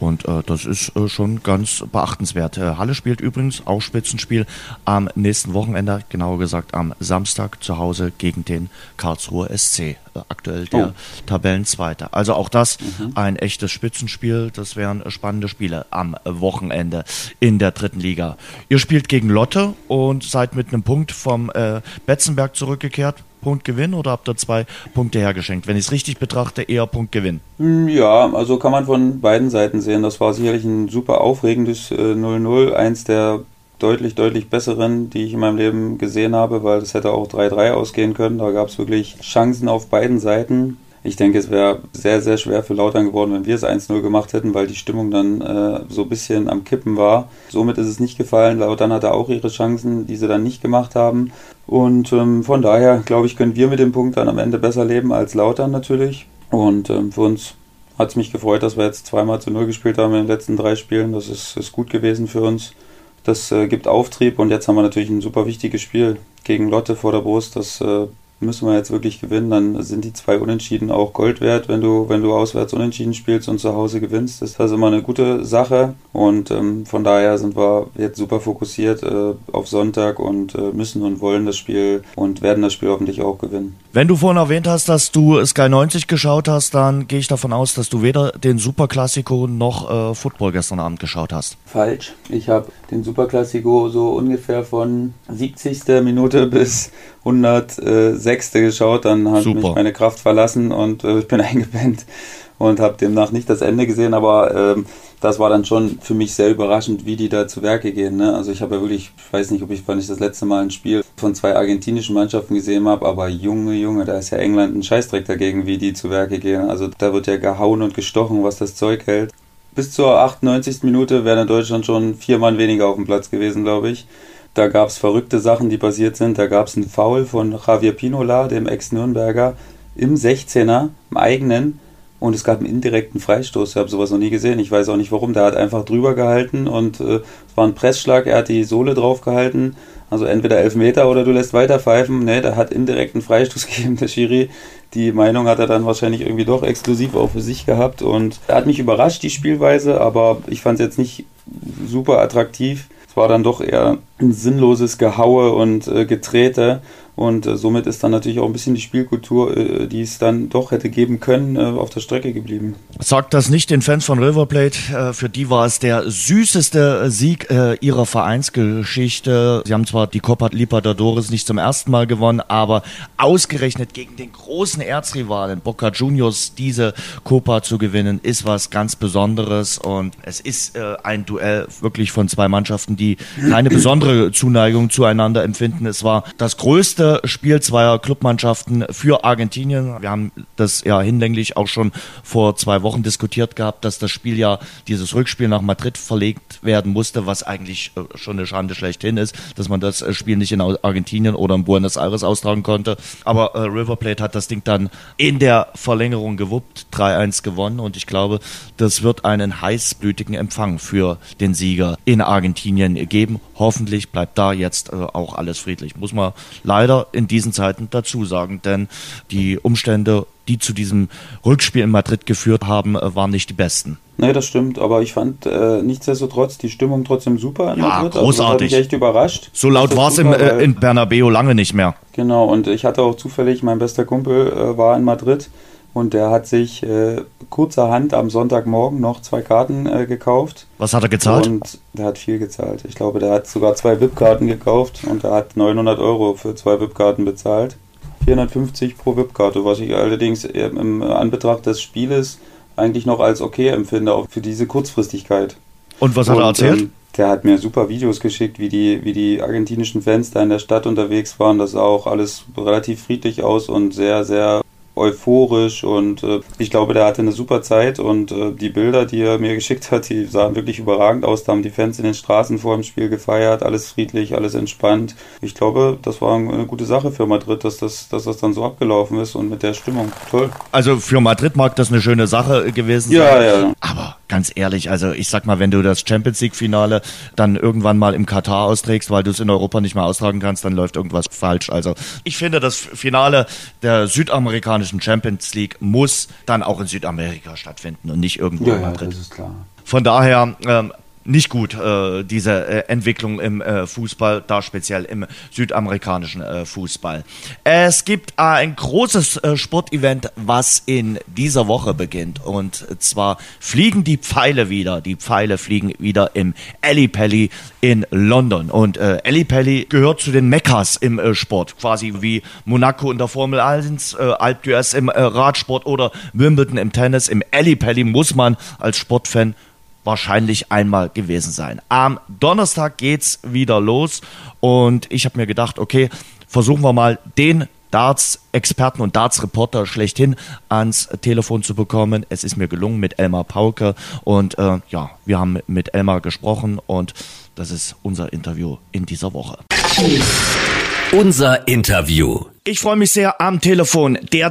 Und äh, das ist äh, schon ganz beachtenswert. Äh, Halle spielt übrigens auch Spitzenspiel am nächsten Wochenende, genauer gesagt am Samstag zu Hause gegen den Karlsruher SC. Äh, aktuell der oh. Tabellenzweite. Also auch das mhm. ein echtes Spitzenspiel. Das wären spannende Spiele am Wochenende in der dritten Liga. Ihr spielt gegen Lotte und seid mit einem Punkt vom äh, Betzenberg zurückgekehrt. Punktgewinn oder habt ihr zwei Punkte hergeschenkt? Wenn ich es richtig betrachte, eher Punktgewinn. Hm, ja, also kann man von beiden Seiten sehen. Das war sicherlich ein super aufregendes 0-0, äh, eins der deutlich, deutlich besseren, die ich in meinem Leben gesehen habe, weil das hätte auch 3-3 ausgehen können. Da gab es wirklich Chancen auf beiden Seiten. Ich denke, es wäre sehr, sehr schwer für Lautern geworden, wenn wir es 1-0 gemacht hätten, weil die Stimmung dann äh, so ein bisschen am Kippen war. Somit ist es nicht gefallen. Lautern hatte auch ihre Chancen, die sie dann nicht gemacht haben. Und ähm, von daher, glaube ich, können wir mit dem Punkt dann am Ende besser leben als Lautern natürlich. Und ähm, für uns hat es mich gefreut, dass wir jetzt zweimal zu Null gespielt haben in den letzten drei Spielen. Das ist, ist gut gewesen für uns. Das äh, gibt Auftrieb und jetzt haben wir natürlich ein super wichtiges Spiel gegen Lotte vor der Brust. Das äh, müssen wir jetzt wirklich gewinnen, dann sind die zwei Unentschieden auch Gold wert, wenn du, wenn du auswärts unentschieden spielst und zu Hause gewinnst. Das ist also immer eine gute Sache und ähm, von daher sind wir jetzt super fokussiert äh, auf Sonntag und äh, müssen und wollen das Spiel und werden das Spiel hoffentlich auch gewinnen. Wenn du vorhin erwähnt hast, dass du Sky 90 geschaut hast, dann gehe ich davon aus, dass du weder den Superklassiko noch äh, Football gestern Abend geschaut hast. Falsch. Ich habe den Superklassiko so ungefähr von 70. Minute [laughs] bis 106. geschaut, dann hat Super. mich meine Kraft verlassen und äh, ich bin [laughs] eingepennt und habe demnach nicht das Ende gesehen, aber ähm, das war dann schon für mich sehr überraschend, wie die da zu Werke gehen. Ne? Also ich habe ja wirklich, ich weiß nicht, ob ich, wann ich das letzte Mal ein Spiel von zwei argentinischen Mannschaften gesehen habe, aber Junge, Junge, da ist ja England ein Scheißdreck dagegen, wie die zu Werke gehen. Also da wird ja gehauen und gestochen, was das Zeug hält. Bis zur 98. Minute wäre in Deutschland schon vier Mann weniger auf dem Platz gewesen, glaube ich. Da gab es verrückte Sachen, die passiert sind. Da gab es einen Foul von Javier Pinola, dem Ex-Nürnberger, im 16er, im eigenen. Und es gab einen indirekten Freistoß. Ich habe sowas noch nie gesehen. Ich weiß auch nicht warum. Der hat einfach drüber gehalten und äh, es war ein Pressschlag. Er hat die Sohle drauf gehalten. Also entweder elf Meter oder du lässt weiter pfeifen. Ne, der hat indirekten Freistoß [laughs] gegeben, der Schiri. Die Meinung hat er dann wahrscheinlich irgendwie doch exklusiv auch für sich gehabt. Und er hat mich überrascht, die Spielweise, aber ich fand es jetzt nicht super attraktiv. Es war dann doch eher ein sinnloses Gehaue und äh, Getrete. Und äh, somit ist dann natürlich auch ein bisschen die Spielkultur, äh, die es dann doch hätte geben können, äh, auf der Strecke geblieben. Sagt das nicht den Fans von River Plate. Äh, für die war es der süßeste Sieg äh, ihrer Vereinsgeschichte. Sie haben zwar die Copa Libertadores nicht zum ersten Mal gewonnen, aber ausgerechnet gegen den großen Erzrivalen Boca Juniors diese Copa zu gewinnen, ist was ganz Besonderes. Und es ist äh, ein Duell wirklich von zwei Mannschaften, die keine besondere Zuneigung zueinander empfinden. Es war das größte letzte Spiel zweier Clubmannschaften für Argentinien. Wir haben das ja hinlänglich auch schon vor zwei Wochen diskutiert gehabt, dass das Spiel ja, dieses Rückspiel nach Madrid verlegt werden musste, was eigentlich äh, schon eine Schande schlechthin ist, dass man das äh, Spiel nicht in Argentinien oder in Buenos Aires austragen konnte. Aber äh, River Plate hat das Ding dann in der Verlängerung gewuppt, 3-1 gewonnen und ich glaube, das wird einen heißblütigen Empfang für den Sieger in Argentinien geben. Hoffentlich bleibt da jetzt äh, auch alles friedlich. Muss man leider in diesen Zeiten dazu sagen, denn die Umstände, die zu diesem Rückspiel in Madrid geführt haben, äh, waren nicht die besten. Nee, das stimmt, aber ich fand äh, nichtsdestotrotz die Stimmung trotzdem super in ja, Madrid. Also, großartig. Also, mich echt überrascht. So laut war es äh, in Bernabeu lange nicht mehr. Genau, und ich hatte auch zufällig, mein bester Kumpel äh, war in Madrid und der hat sich äh, kurzerhand am Sonntagmorgen noch zwei Karten äh, gekauft. Was hat er gezahlt? Und der hat viel gezahlt. Ich glaube, der hat sogar zwei VIP-Karten gekauft und er hat 900 Euro für zwei VIP-Karten bezahlt. 450 pro VIP-Karte, was ich allerdings im Anbetracht des Spieles eigentlich noch als okay empfinde, auch für diese Kurzfristigkeit. Und was hat und, er erzählt? Ähm, der hat mir super Videos geschickt, wie die, wie die argentinischen Fans da in der Stadt unterwegs waren. Das sah auch alles relativ friedlich aus und sehr, sehr euphorisch und äh, ich glaube, der hatte eine super Zeit und äh, die Bilder, die er mir [laughs] geschickt hat, die sahen wirklich überragend aus. Da haben die Fans in den Straßen vor dem Spiel gefeiert, alles friedlich, alles entspannt. Ich glaube, das war eine gute Sache für Madrid, dass das, dass das dann so abgelaufen ist und mit der Stimmung. Toll. Also für Madrid mag das eine schöne Sache gewesen ja, sein. Ja, ja. Aber ganz ehrlich, also ich sag mal, wenn du das Champions League Finale dann irgendwann mal im Katar austrägst, weil du es in Europa nicht mehr austragen kannst, dann läuft irgendwas falsch. Also ich finde, das Finale der südamerikanischen südamerikanischen Champions League muss dann auch in Südamerika stattfinden und nicht irgendwo ja, in Madrid. Ja, das ist klar. Von daher ähm, nicht gut, äh, diese äh, Entwicklung im äh, Fußball, da speziell im südamerikanischen äh, Fußball. Es gibt ein großes äh, Sportevent, was in dieser Woche beginnt. Und zwar fliegen die Pfeile wieder. Die Pfeile fliegen wieder im Ellipelli in London. Und äh, Ellipelli gehört zu den Mekkas im äh, Sport. Quasi wie Monaco in der Formel 1, äh, Alp d'Huez im Radsport oder Wimbledon im Tennis. Im Ellipelli muss man als Sportfan wahrscheinlich einmal gewesen sein. Am Donnerstag geht's wieder los und ich habe mir gedacht, okay, versuchen wir mal den Darts-Experten und Darts-Reporter schlechthin ans Telefon zu bekommen. Es ist mir gelungen mit Elmar Pauke und äh, ja, wir haben mit Elmar gesprochen und das ist unser Interview in dieser Woche. Unser Interview. Ich freue mich sehr am Telefon. Der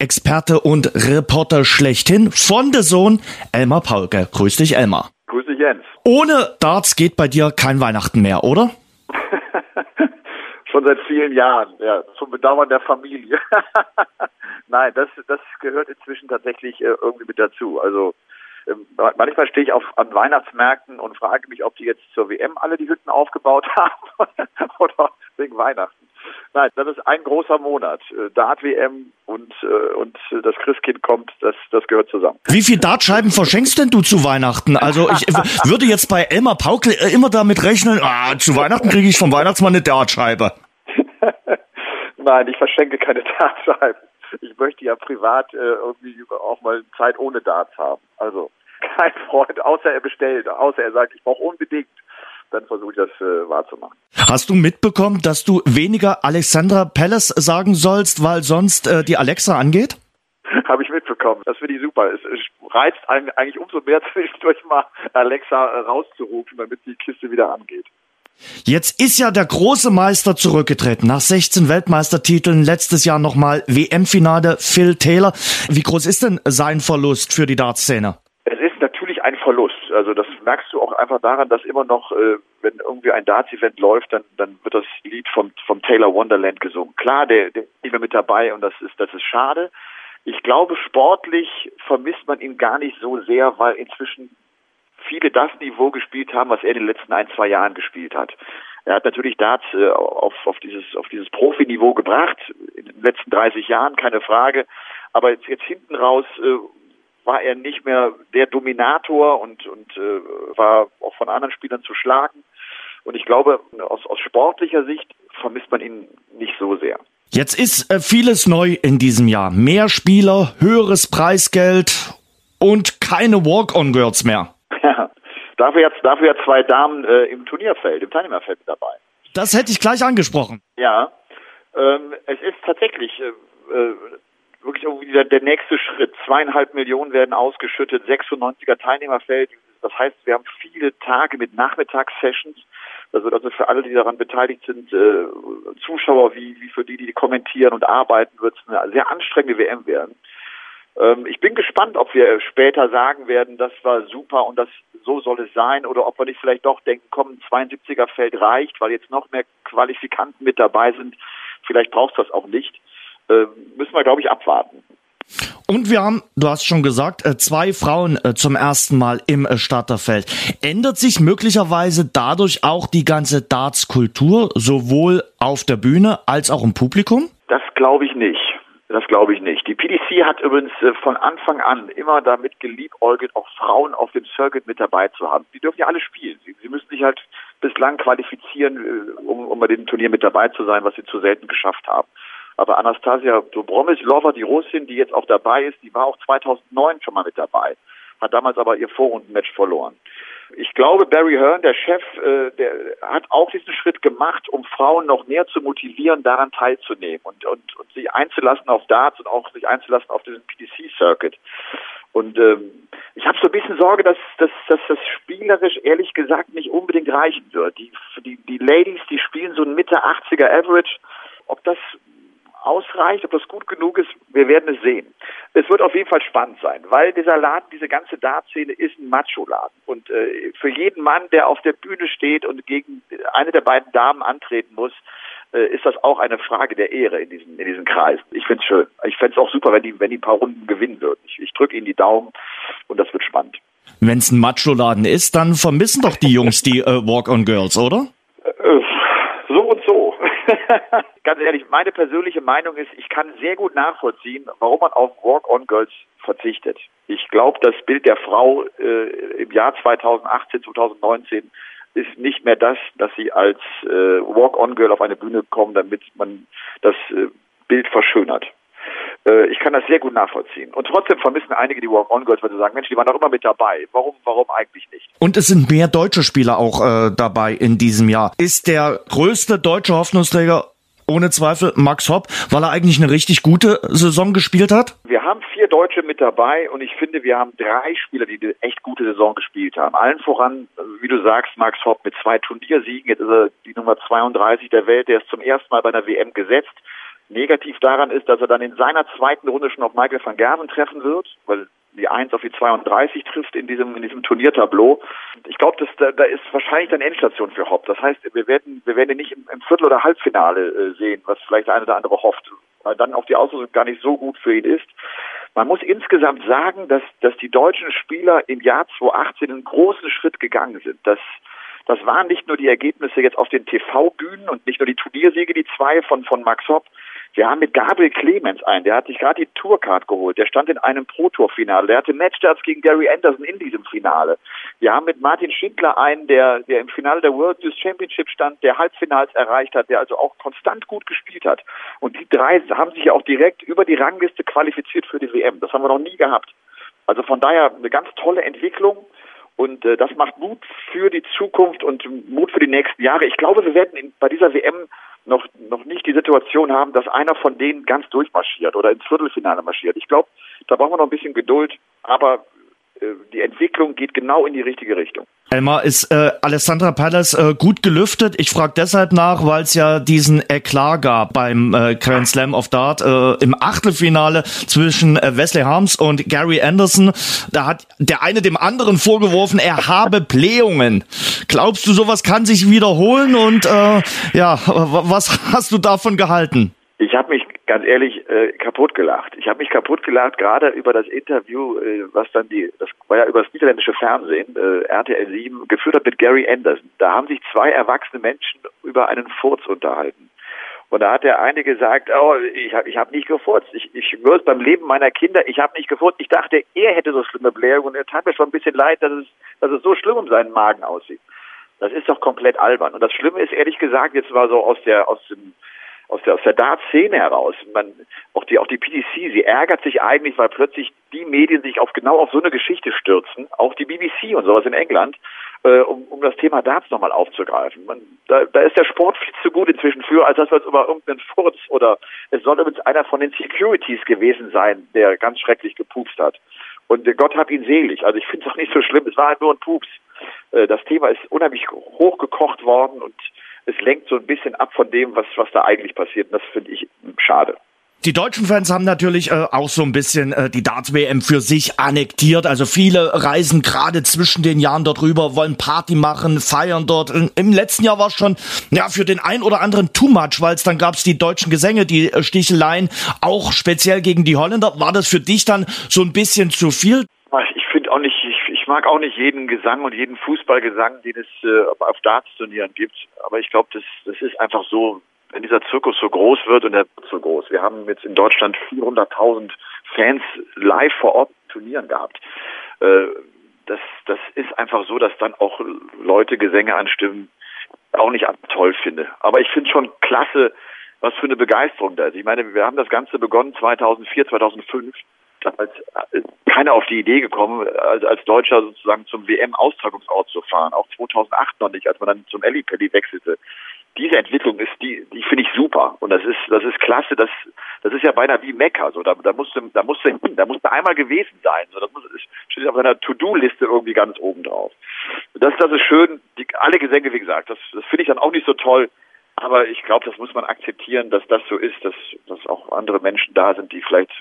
Darts-Experte und Reporter schlechthin von der Sohn Elmar Paulke. Grüß dich, Elmar. Grüß dich, Jens. Ohne Darts geht bei dir kein Weihnachten mehr, oder? [laughs] Schon seit vielen Jahren, ja, zum Bedauern der Familie. [laughs] Nein, das, das gehört inzwischen tatsächlich äh, irgendwie mit dazu. Also ähm, manchmal stehe ich auf, an Weihnachtsmärkten und frage mich, ob die jetzt zur WM alle die Hütten aufgebaut [laughs] haben oder wegen Weihnachten. Nein, das ist ein großer Monat. Äh, Dart-WM und, äh, und das Christkind kommt, das, das gehört zusammen. Wie viel Dartscheiben verschenkst denn du zu Weihnachten? Also ich würde jetzt bei Elmar Paukle äh, immer damit rechnen, ah, zu Weihnachten kriege ich vom Weihnachtsmann eine Dartscheibe. [laughs] Nein, ich verschenke keine [laughs] Dartscheiben. Ich möchte ja privat äh, irgendwie auch mal Zeit ohne Darts haben. Also [laughs] kein Freund, außer er bestellt, außer er sagt, ich brauche unbedingt dann versuche ich das äh, wahrzumachen. Hast du mitbekommen, dass du weniger Alexandra Palace sagen sollst, weil sonst äh, die Alexa angeht? [laughs] Habe ich mitbekommen. Das finde ich super. Es, es reizt eigentlich umso mehr [laughs] zwischendurch mal Alexa äh, rauszurufen, damit die Kiste wieder angeht. Jetzt ist ja der große Meister zurückgetreten. Nach 16 Weltmeistertiteln letztes Jahr nochmal WM-Finale Phil Taylor. Wie groß ist denn sein Verlust für die Dartszene? ein Verlust. Also das merkst du auch einfach daran, dass immer noch, äh, wenn irgendwie ein Darts-Event läuft, dann, dann wird das Lied vom, vom Taylor Wonderland gesungen. Klar, der, der ist nicht mehr mit dabei und das ist, das ist schade. Ich glaube, sportlich vermisst man ihn gar nicht so sehr, weil inzwischen viele das Niveau gespielt haben, was er in den letzten ein, zwei Jahren gespielt hat. Er hat natürlich Darts äh, auf, auf dieses, auf dieses Profiniveau gebracht, in den letzten 30 Jahren, keine Frage. Aber jetzt, jetzt hinten raus äh, war er nicht mehr der Dominator und, und äh, war auch von anderen Spielern zu schlagen. Und ich glaube, aus, aus sportlicher Sicht vermisst man ihn nicht so sehr. Jetzt ist äh, vieles neu in diesem Jahr. Mehr Spieler, höheres Preisgeld und keine Walk-on-Girls mehr. Ja, dafür jetzt dafür ja zwei Damen äh, im Turnierfeld, im Teilnehmerfeld dabei. Das hätte ich gleich angesprochen. Ja, Ähm, es ist tatsächlich äh, äh, wirklich irgendwie der, der nächste Schritt. Zweieinhalb Millionen werden ausgeschüttet, 96er Teilnehmerfeld. Das heißt, wir haben viele Tage mit Nachmittagssessions. Das wird also für alle, die daran beteiligt sind, äh, Zuschauer wie, wie für die, die kommentieren und arbeiten, wird es eine sehr anstrengende WM werden. Ähm, ich bin gespannt, ob wir später sagen werden, das war super und das so soll es sein, oder ob wir nicht vielleicht doch denken, komm, ein 72er Feld reicht, weil jetzt noch mehr Qualifikanten mit dabei sind. Vielleicht braucht es das auch nicht. Ähm, müssen wir, glaube ich, abwarten. Und wir haben, du hast schon gesagt, äh, zwei Frauen äh, zum ersten Mal im äh, Starterfeld. Ändert sich möglicherweise dadurch auch die ganze Darts-Kultur, sowohl auf der Bühne als auch im Publikum? Das glaube ich nicht. Das glaube ich nicht. Die PDC hat übrigens von Anfang an immer damit geliebäugelt, auch Frauen auf dem Circuit mit dabei zu haben. Die dürfen ja alle spielen. Sie, sie müssen sich halt bislang qualifizieren, um, um bei dem Turnier mit dabei zu sein, was sie zu selten geschafft haben. Aber Anastasia Dobromislova, die Russin, die jetzt auch dabei ist, die war auch 2009 schon mal mit dabei, hat damals aber ihr Vorrundenmatch verloren. Ich glaube, Barry Hearn, der Chef, äh, der hat auch diesen Schritt gemacht, um Frauen noch mehr zu motivieren, daran teilzunehmen und, und, und sich einzulassen auf Darts und auch sich einzulassen auf diesen PDC-Circuit. Und ähm, ich habe so ein bisschen Sorge, dass, dass, dass das spielerisch ehrlich gesagt nicht unbedingt reichen wird. Die, die, die Ladies, die spielen so ein Mitte 80er Average. Ob das ausreicht, ob das gut genug ist, wir werden es sehen. Es wird auf jeden Fall spannend sein, weil dieser Laden, diese ganze Dartszene ist ein Macho-Laden. Und äh, für jeden Mann, der auf der Bühne steht und gegen eine der beiden Damen antreten muss, äh, ist das auch eine Frage der Ehre in diesen, in diesen Kreisen. Ich finde es schön. Ich fände es auch super, wenn die, wenn die ein paar Runden gewinnen würden. Ich, ich drücke ihnen die Daumen und das wird spannend. Wenn es ein Macho-Laden ist, dann vermissen doch die Jungs die äh, Walk-on-Girls, oder? Äh, so und so. [laughs] Ganz ehrlich, meine persönliche Meinung ist, ich kann sehr gut nachvollziehen, warum man auf Walk-on-Girls verzichtet. Ich glaube, das Bild der Frau äh, im Jahr 2018, 2019 ist nicht mehr das, dass sie als äh, Walk-on-Girl auf eine Bühne kommen, damit man das äh, Bild verschönert. Äh, ich kann das sehr gut nachvollziehen. Und trotzdem vermissen einige die Walk-on-Girls, weil sie sagen, Mensch, die waren doch immer mit dabei. Warum, warum eigentlich nicht? Und es sind mehr deutsche Spieler auch äh, dabei in diesem Jahr. Ist der größte deutsche Hoffnungsträger ohne Zweifel Max Hopp, weil er eigentlich eine richtig gute Saison gespielt hat? Wir haben vier Deutsche mit dabei und ich finde, wir haben drei Spieler, die eine echt gute Saison gespielt haben. Allen voran, wie du sagst, Max Hopp mit zwei Turniersiegen. Jetzt ist er die Nummer 32 der Welt. Der ist zum ersten Mal bei einer WM gesetzt. Negativ daran ist, dass er dann in seiner zweiten Runde schon auf Michael van Gerven treffen wird, weil die 1 auf die 32 trifft in diesem, in diesem Turniertableau. Ich glaube, da, da ist wahrscheinlich dann Endstation für Hopp. Das heißt, wir werden, wir werden ihn nicht im, im Viertel- oder Halbfinale äh, sehen, was vielleicht der eine oder andere hofft, weil dann auch die Auslosung gar nicht so gut für ihn ist. Man muss insgesamt sagen, dass, dass die deutschen Spieler im Jahr 2018 einen großen Schritt gegangen sind. Das, das waren nicht nur die Ergebnisse jetzt auf den TV-Bühnen und nicht nur die Turniersiege, die zwei von, von Max Hopp, wir haben mit Gabriel Clemens einen, der hat sich gerade die Tourcard geholt. Der stand in einem Pro-Tour-Finale. Der hatte Matchstarts gegen Gary Anderson in diesem Finale. Wir haben mit Martin Schindler einen, der, der im Finale der World Youth Championship stand, der Halbfinals erreicht hat, der also auch konstant gut gespielt hat. Und die drei haben sich auch direkt über die Rangliste qualifiziert für die WM. Das haben wir noch nie gehabt. Also von daher eine ganz tolle Entwicklung. Und äh, das macht Mut für die Zukunft und Mut für die nächsten Jahre. Ich glaube, wir werden in, bei dieser WM noch, noch nicht die Situation haben, dass einer von denen ganz durchmarschiert oder ins Viertelfinale marschiert. Ich glaube, da brauchen wir noch ein bisschen Geduld, aber die Entwicklung geht genau in die richtige Richtung. Elmar, ist äh, Alessandra Palace äh, gut gelüftet? Ich frage deshalb nach, weil es ja diesen Eklat gab beim äh, Grand Slam of Dart äh, im Achtelfinale zwischen äh, Wesley Harms und Gary Anderson. Da hat der eine dem anderen vorgeworfen, er habe [laughs] Blähungen. Glaubst du, sowas kann sich wiederholen? Und äh, ja, was hast du davon gehalten? Ich habe mich ganz ehrlich äh, kaputt gelacht. Ich habe mich kaputt gelacht gerade über das Interview, äh, was dann die, das war ja über das niederländische Fernsehen, äh, RTL 7, geführt hat mit Gary Anderson. Da haben sich zwei erwachsene Menschen über einen Furz unterhalten. Und da hat der eine gesagt, oh, ich habe ich hab nicht gefurzt. Ich, ich schwöre beim Leben meiner Kinder, ich habe nicht gefurzt. Ich dachte, er hätte so schlimme Blähungen er tat mir schon ein bisschen leid, dass es, dass es so schlimm um seinen Magen aussieht. Das ist doch komplett albern. Und das Schlimme ist ehrlich gesagt, jetzt war so aus der, aus dem, aus der, aus der Dart-Szene heraus. Man, auch die, auch die PDC, sie ärgert sich eigentlich, weil plötzlich die Medien sich auf genau auf so eine Geschichte stürzen, auch die BBC und sowas in England. äh, um, um das Thema Darts nochmal aufzugreifen. Man, da, da ist der Sport viel zu gut inzwischen für, als dass wir es über irgendeinen Furz oder es soll übrigens einer von den Securities gewesen sein, der ganz schrecklich gepupst hat. Und Gott hat ihn selig. Also ich finde es auch nicht so schlimm. Es war halt nur ein Pups. Äh, das Thema ist unheimlich hochgekocht worden und es lenkt so ein bisschen ab von dem, was, was da eigentlich passiert. Und das finde ich schade. Die deutschen Fans haben natürlich äh, auch so ein bisschen äh, die Darts-WM für sich annektiert. Also viele reisen gerade zwischen den Jahren dort rüber, wollen Party machen, feiern dort. Im letzten Jahr war es schon ja für den ein oder anderen too much, weil es dann gab es die deutschen Gesänge, die äh, Sticheleien, auch speziell gegen die Holländer. War das für dich dann so ein bisschen zu viel? Ich finde auch nicht, ich, ich mag auch nicht jeden Gesang und jeden Fußballgesang, den es äh, auf Darts-Turnieren gibt. Aber ich glaube, das, das ist einfach so, wenn dieser Zirkus so groß wird und er wird so groß. Wir haben jetzt in Deutschland 400.000 Fans live vor Ort Turnieren gehabt. Äh, das, das ist einfach so, dass dann auch Leute Gesänge anstimmen, auch nicht toll finde. Aber ich finde schon klasse, was für eine Begeisterung da ist. Ich meine, wir haben das Ganze begonnen 2004, 2005. Damals äh, keiner auf die Idee gekommen, als, als Deutscher sozusagen zum WM-Austragungsort zu fahren. Auch 2008 noch nicht, als man dann zum Ellipelli wechselte diese Entwicklung ist, die, die finde ich super. Und das ist, das ist klasse. Das, das ist ja beinahe wie Mekka. So, da, da musst du, da musst du hin, da musst du einmal gewesen sein. So, das muss, steht auf deiner To-Do-Liste irgendwie ganz oben drauf. Das, das ist schön. Die, alle Gesänge, wie gesagt, das, das finde ich dann auch nicht so toll. Aber ich glaube, das muss man akzeptieren, dass das so ist, dass, dass auch andere Menschen da sind, die vielleicht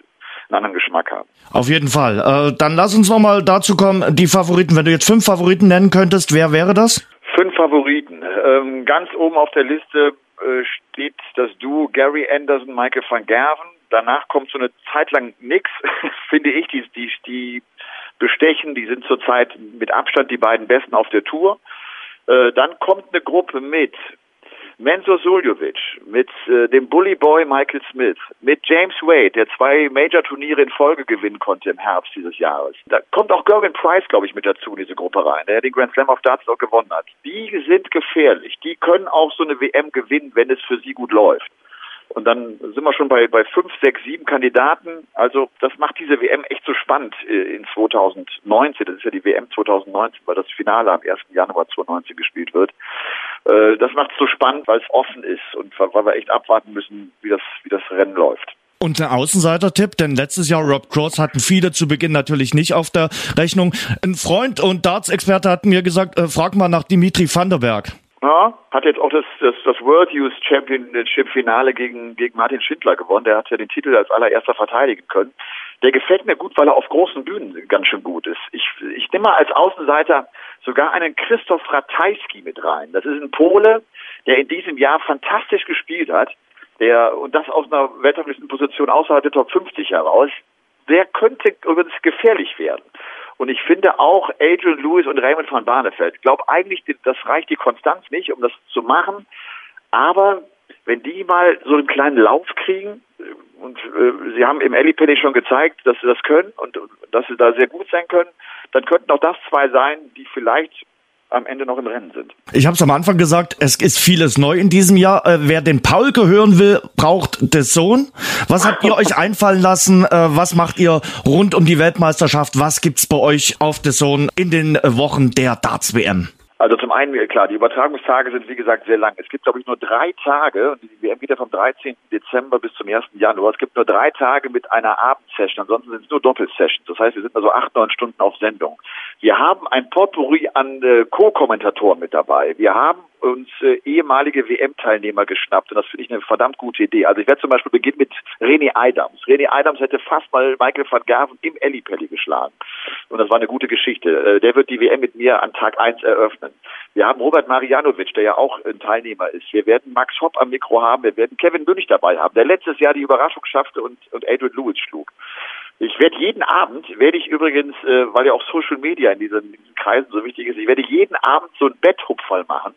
einen anderen Geschmack haben. Auf jeden Fall. Äh, dann lass uns nochmal dazu kommen, die Favoriten. Wenn du jetzt fünf Favoriten nennen könntest, wer wäre das? Fünf Favoriten. Ähm, ganz oben auf der Liste äh, steht das Duo Gary Anderson, Michael van Gerven. Danach kommt so eine Zeit lang nix, [laughs] finde ich, die, die, die bestechen. Die sind zurzeit mit Abstand die beiden Besten auf der Tour. Äh, dann kommt eine Gruppe mit Mensur Suljovic, mit äh, dem Bully Boy Michael Smith, mit James Wade, der zwei Major-Turniere in Folge gewinnen konnte im Herbst dieses Jahres. Da kommt auch Gervin Price, glaube ich, mit dazu in diese Gruppe rein, der den Grand Slam of Darts auch gewonnen hat. Die sind gefährlich. Die können auch so eine WM gewinnen, wenn es für sie gut läuft. Und dann sind wir schon bei, bei fünf, sechs, sieben Kandidaten. Also das macht diese WM echt so spannend äh, in 2019. Das ist ja die WM 2019, weil das Finale am 1. Januar 2019 gespielt wird. Äh, das macht es so spannend, weil es offen ist und weil wir echt abwarten müssen, wie das, wie das Rennen läuft. Und der Außenseiter-Tipp, denn letztes Jahr Rob Cross hatten viele zu Beginn natürlich nicht auf der Rechnung. Ein Freund und Darts-Experte hat mir gesagt, äh, frag mal nach Dimitri Vanderberg. Ja, hat jetzt auch das, das, das World Youth Championship Finale gegen, gegen Martin Schindler gewonnen. Der hat ja den Titel als allererster verteidigen können. Der gefällt mir gut, weil er auf großen Bühnen ganz schön gut ist. Ich, ich nehme mal als Außenseiter sogar einen Christoph Ratajski mit rein. Das ist ein Pole, der in diesem Jahr fantastisch gespielt hat. Der, und das aus einer Weltranglistenposition außerhalb der Top 50 heraus. Der könnte übrigens gefährlich werden. Und ich finde auch Adrian Lewis und Raymond van Barneveld. Ich glaube eigentlich, das reicht die Konstanz nicht, um das zu machen. Aber wenn die mal so einen kleinen Lauf kriegen, und äh, sie haben im Ellipelli schon gezeigt, dass sie das können und, und dass sie da sehr gut sein können, dann könnten auch das zwei sein, die vielleicht am Ende noch im Rennen sind. Ich habe es am Anfang gesagt, es ist vieles neu in diesem Jahr. Äh, wer den Paul gehören will, braucht des Sohn. Was habt ihr euch einfallen lassen? Äh, was macht ihr rund um die Weltmeisterschaft? Was gibt's bei euch auf des Sohn in den Wochen der Darts WM? Also zum einen, klar, die Übertragungstage sind wie gesagt sehr lang. Es gibt, glaube ich, nur drei Tage, und die WM geht ja vom 13. Dezember bis zum 1. Januar. Es gibt nur drei Tage mit einer Abendsession, ansonsten sind es nur Doppelsessions. Das heißt, wir sind also acht, neun Stunden auf Sendung. Wir haben ein Potpourri an äh, Co-Kommentatoren mit dabei. Wir haben uns äh, ehemalige WM-Teilnehmer geschnappt und das finde ich eine verdammt gute Idee. Also ich werde zum Beispiel beginnen mit René Adams. René Adams hätte fast mal Michael van Gerven im Ellipelli geschlagen und das war eine gute Geschichte. Äh, der wird die WM mit mir an Tag eins eröffnen. Wir haben Robert Marianovic, der ja auch ein Teilnehmer ist. Wir werden Max Hopp am Mikro haben. Wir werden Kevin Münch dabei haben, der letztes Jahr die Überraschung schaffte und, und Adrian Lewis schlug. Ich werde jeden Abend, werde ich übrigens, äh, weil ja auch Social Media in diesen, in diesen Kreisen so wichtig ist, ich werde jeden Abend so einen Betthupferl machen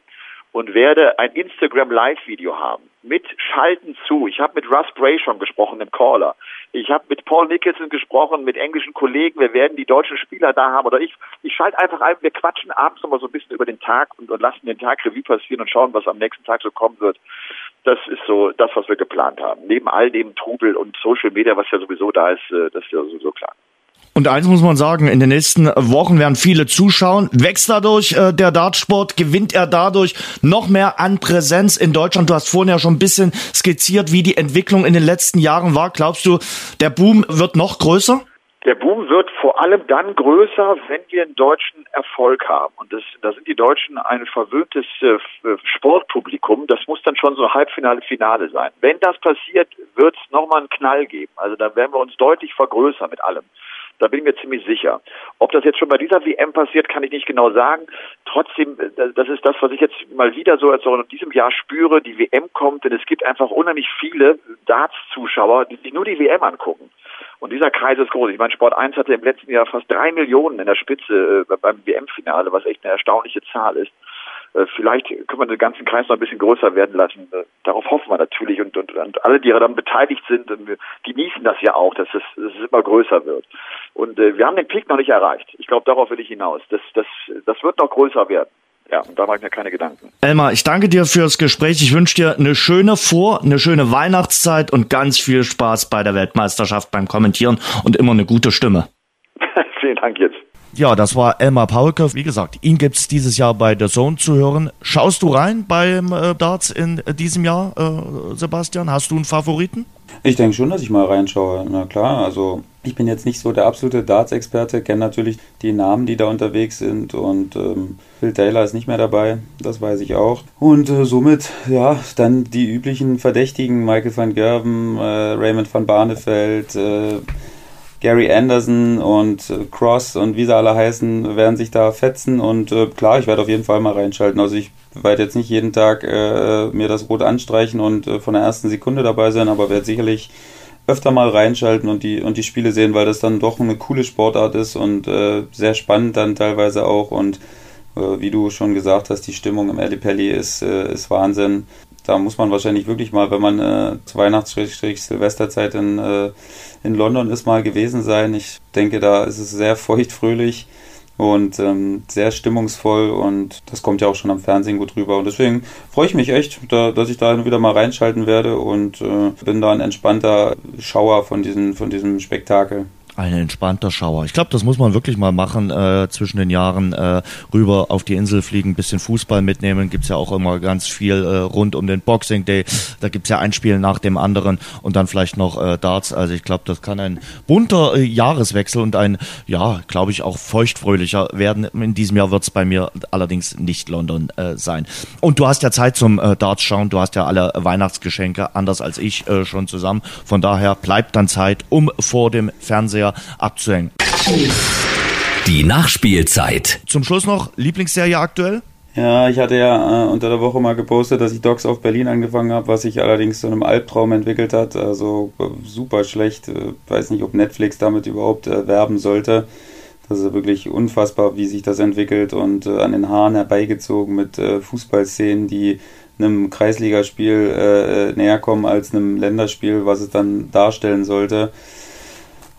und werde ein Instagram Live-Video haben mit Schalten zu. Ich habe mit Russ Bray schon gesprochen, dem Caller. Ich habe mit Paul Nicholson gesprochen, mit englischen Kollegen. Wir werden die deutschen Spieler da haben. Oder ich, ich schalte einfach ein. Wir quatschen abends nochmal so ein bisschen über den Tag und, und lassen den Tag Revue passieren und schauen, was am nächsten Tag so kommen wird. Das ist so das, was wir geplant haben. Neben all dem Trubel und Social Media, was ja sowieso da ist, äh, das ist ja sowieso klar. Und eins muss man sagen, in den nächsten Wochen werden viele zuschauen. Wächst dadurch äh, der Dartsport? Gewinnt er dadurch noch mehr an Präsenz in Deutschland? Du hast vorhin ja schon ein bisschen skizziert, wie die Entwicklung in den letzten Jahren war. Glaubst du, der Boom wird noch größer? Der Boom wird vor allem dann größer, wenn wir einen deutschen Erfolg haben. Und das, da sind die Deutschen ein verwöhntes äh, Sportpublikum. Das muss dann schon so Halbfinale, Finale sein. Wenn das passiert, wird es nochmal einen Knall geben. Also da werden wir uns deutlich vergrößern mit allem. Da bin ich mir ziemlich sicher. Ob das jetzt schon bei dieser WM passiert, kann ich nicht genau sagen. Trotzdem, äh, das ist das, was ich jetzt mal wieder so als auch in diesem Jahr spüre. Die WM kommt, denn es gibt einfach unheimlich viele Darts-Zuschauer, die sich nur die WM angucken. Und dieser Kreis ist groß. Ich meine, Sport 1 hatte im letzten Jahr fast drei Millionen in der Spitze äh, beim WM-Finale, was echt eine erstaunliche Zahl ist. Äh, vielleicht können wir den ganzen Kreis noch ein bisschen größer werden lassen. Äh, darauf hoffen wir natürlich und, und, und alle, die daran beteiligt sind, genießen das ja auch, dass es, dass es immer größer wird. Und äh, wir haben den Peak noch nicht erreicht. Ich glaube, darauf will ich hinaus. Das, das, das wird noch größer werden. Ja, und da mache ich mir keine Gedanken. Elmar, ich danke dir fürs Gespräch. Ich wünsche dir eine schöne Vor-, eine schöne Weihnachtszeit und ganz viel Spaß bei der Weltmeisterschaft beim Kommentieren und immer eine gute Stimme. [laughs] Vielen Dank jetzt. Ja, das war Elmar Paulke. Wie gesagt, ihn gibt's dieses Jahr bei The Zone zu hören. Schaust du rein beim äh, Darts in äh, diesem Jahr, äh, Sebastian? Hast du einen Favoriten? Ich denke schon, dass ich mal reinschaue. Na klar, also ich bin jetzt nicht so der absolute Darts-Experte, kenne natürlich die Namen, die da unterwegs sind und ähm, Phil Taylor ist nicht mehr dabei, das weiß ich auch. Und äh, somit, ja, dann die üblichen Verdächtigen, Michael van Gerven, äh, Raymond van Barneveld, äh, Gary Anderson und äh, Cross und wie sie alle heißen, werden sich da fetzen und äh, klar, ich werde auf jeden Fall mal reinschalten. Also ich werde jetzt nicht jeden Tag äh, mir das Rot anstreichen und äh, von der ersten Sekunde dabei sein, aber werde sicherlich öfter mal reinschalten und die und die Spiele sehen, weil das dann doch eine coole Sportart ist und äh, sehr spannend dann teilweise auch und äh, wie du schon gesagt hast, die Stimmung im Pelli ist, ist Wahnsinn. Da muss man wahrscheinlich wirklich mal, wenn man äh, zur Weihnachts-Silvesterzeit in, äh, in London ist, mal gewesen sein. Ich denke, da ist es sehr [laughs] feuchtfröhlich und ähm, sehr stimmungsvoll und das kommt ja auch schon am Fernsehen gut rüber. Und deswegen freue ich mich echt, da, dass ich da wieder mal reinschalten werde und äh, bin da ein entspannter Schauer von, diesen, von diesem Spektakel. Ein entspannter Schauer. Ich glaube, das muss man wirklich mal machen äh, zwischen den Jahren. Äh, rüber auf die Insel fliegen, bisschen Fußball mitnehmen. Gibt's ja auch immer ganz viel äh, rund um den Boxing Day. Da gibt's ja ein Spiel nach dem anderen und dann vielleicht noch äh, Darts. Also ich glaube, das kann ein bunter äh, Jahreswechsel und ein, ja, glaube ich, auch feuchtfröhlicher werden. In diesem Jahr wird's bei mir allerdings nicht London äh, sein. Und du hast ja Zeit zum äh, Darts schauen. Du hast ja alle Weihnachtsgeschenke, anders als ich, äh, schon zusammen. Von daher bleibt dann Zeit, um vor dem Fernseher Fernseher abzuhängen. Die Nachspielzeit. Zum Schluss noch Lieblingsserie aktuell? Ja, ich hatte ja äh, unter der Woche mal gepostet, dass ich Docs auf Berlin angefangen habe, was sich allerdings zu einem Albtraum entwickelt hat. Also äh, super schlecht. Äh, weiß nicht, ob Netflix damit überhaupt äh, werben sollte. Das ist wirklich unfassbar, wie sich das entwickelt und äh, an den Haaren herbeigezogen mit äh, Fußballszenen, die einem Kreisligaspiel näher kommen als einem Länderspiel, was es dann darstellen sollte.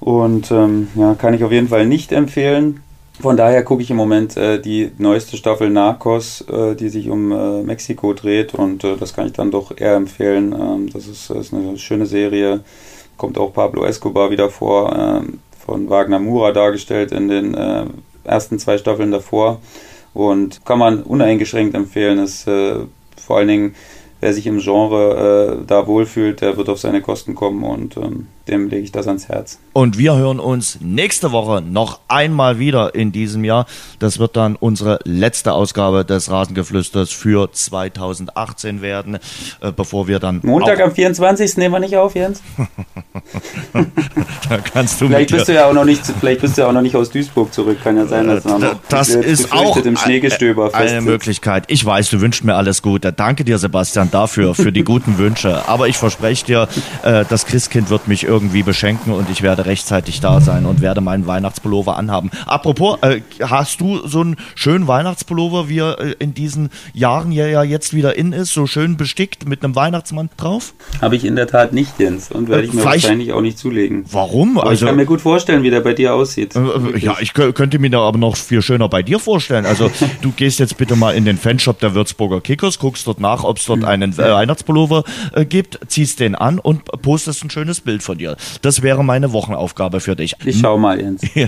Und ähm, ja, kann ich auf jeden Fall nicht empfehlen. Von daher gucke ich im Moment äh, die neueste Staffel Narcos, äh, die sich um äh, Mexiko dreht und äh, das kann ich dann doch eher empfehlen. Ähm, das ist, ist, eine schöne Serie. Kommt auch Pablo Escobar wieder vor, ähm, von Wagner Mura dargestellt in den äh, ersten zwei Staffeln davor und kann man uneingeschränkt empfehlen. Ist äh, vor allen Dingen wer sich im Genre äh, da wohlfühlt, der wird auf seine Kosten kommen und ähm, dem lege ich das ans Herz. Und wir hören uns nächste Woche noch einmal wieder in diesem Jahr. Das wird dann unsere letzte Ausgabe des Rasengeflüsters für 2018 werden, äh, bevor wir dann. Montag am 24. nehmen wir nicht auf, Jens. [laughs] [laughs] da kannst du vielleicht bist du ja auch noch nicht, vielleicht bist du ja auch noch nicht aus Duisburg zurück. Kann ja sein, dass äh, noch das ist auch im Schneegestöber eine Möglichkeit. Ich weiß, du wünschst mir alles Gute. Danke dir, Sebastian, dafür für die guten Wünsche. Aber ich verspreche dir, äh, das Christkind wird mich irgendwie beschenken und ich werde rechtzeitig da sein und werde meinen Weihnachtspullover anhaben. Apropos, äh, hast du so einen schönen Weihnachtspullover, wie er äh, in diesen Jahren ja, ja jetzt wieder in ist, so schön bestickt mit einem Weihnachtsmann drauf? Habe ich in der Tat nicht, Jens, und werde ich mir Vielleicht, wahrscheinlich auch nicht zulegen. Warum? Aber also, ich kann mir gut vorstellen, wie der bei dir aussieht. Äh, äh ja, ich könnte mir da aber noch viel schöner bei dir vorstellen. Also du gehst jetzt bitte mal in den Fanshop der Würzburger Kickers, guckst dort nach, ob es dort [laughs] mhm. Einen äh, Weihnachtspullover äh, gibt, ziehst den an und postest ein schönes Bild von dir. Das wäre meine Wochenaufgabe für dich. Ich schau mal, Jens. [laughs] Ja,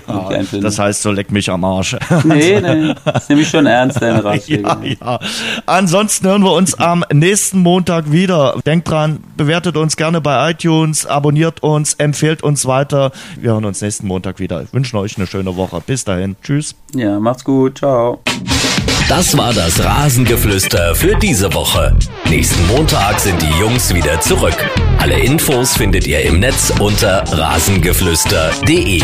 das heißt, so leck mich am Arsch. Nee, nee, das [laughs] ist nämlich schon ernst, deine Ratschläge. Ja, ja. Ansonsten hören wir uns am nächsten Montag wieder. Denkt dran, bewertet uns gerne bei iTunes, abonniert uns, empfehlt uns weiter. Wir hören uns nächsten Montag wieder. Ich wünsche euch eine schöne Woche. Bis dahin. Tschüss. Ja, macht's gut. Ciao. Das war das Rasengeflüster für diese Woche. Nächsten Montag sind die Jungs wieder zurück. Alle Infos findet ihr im Netz unter rasengeflüster.de.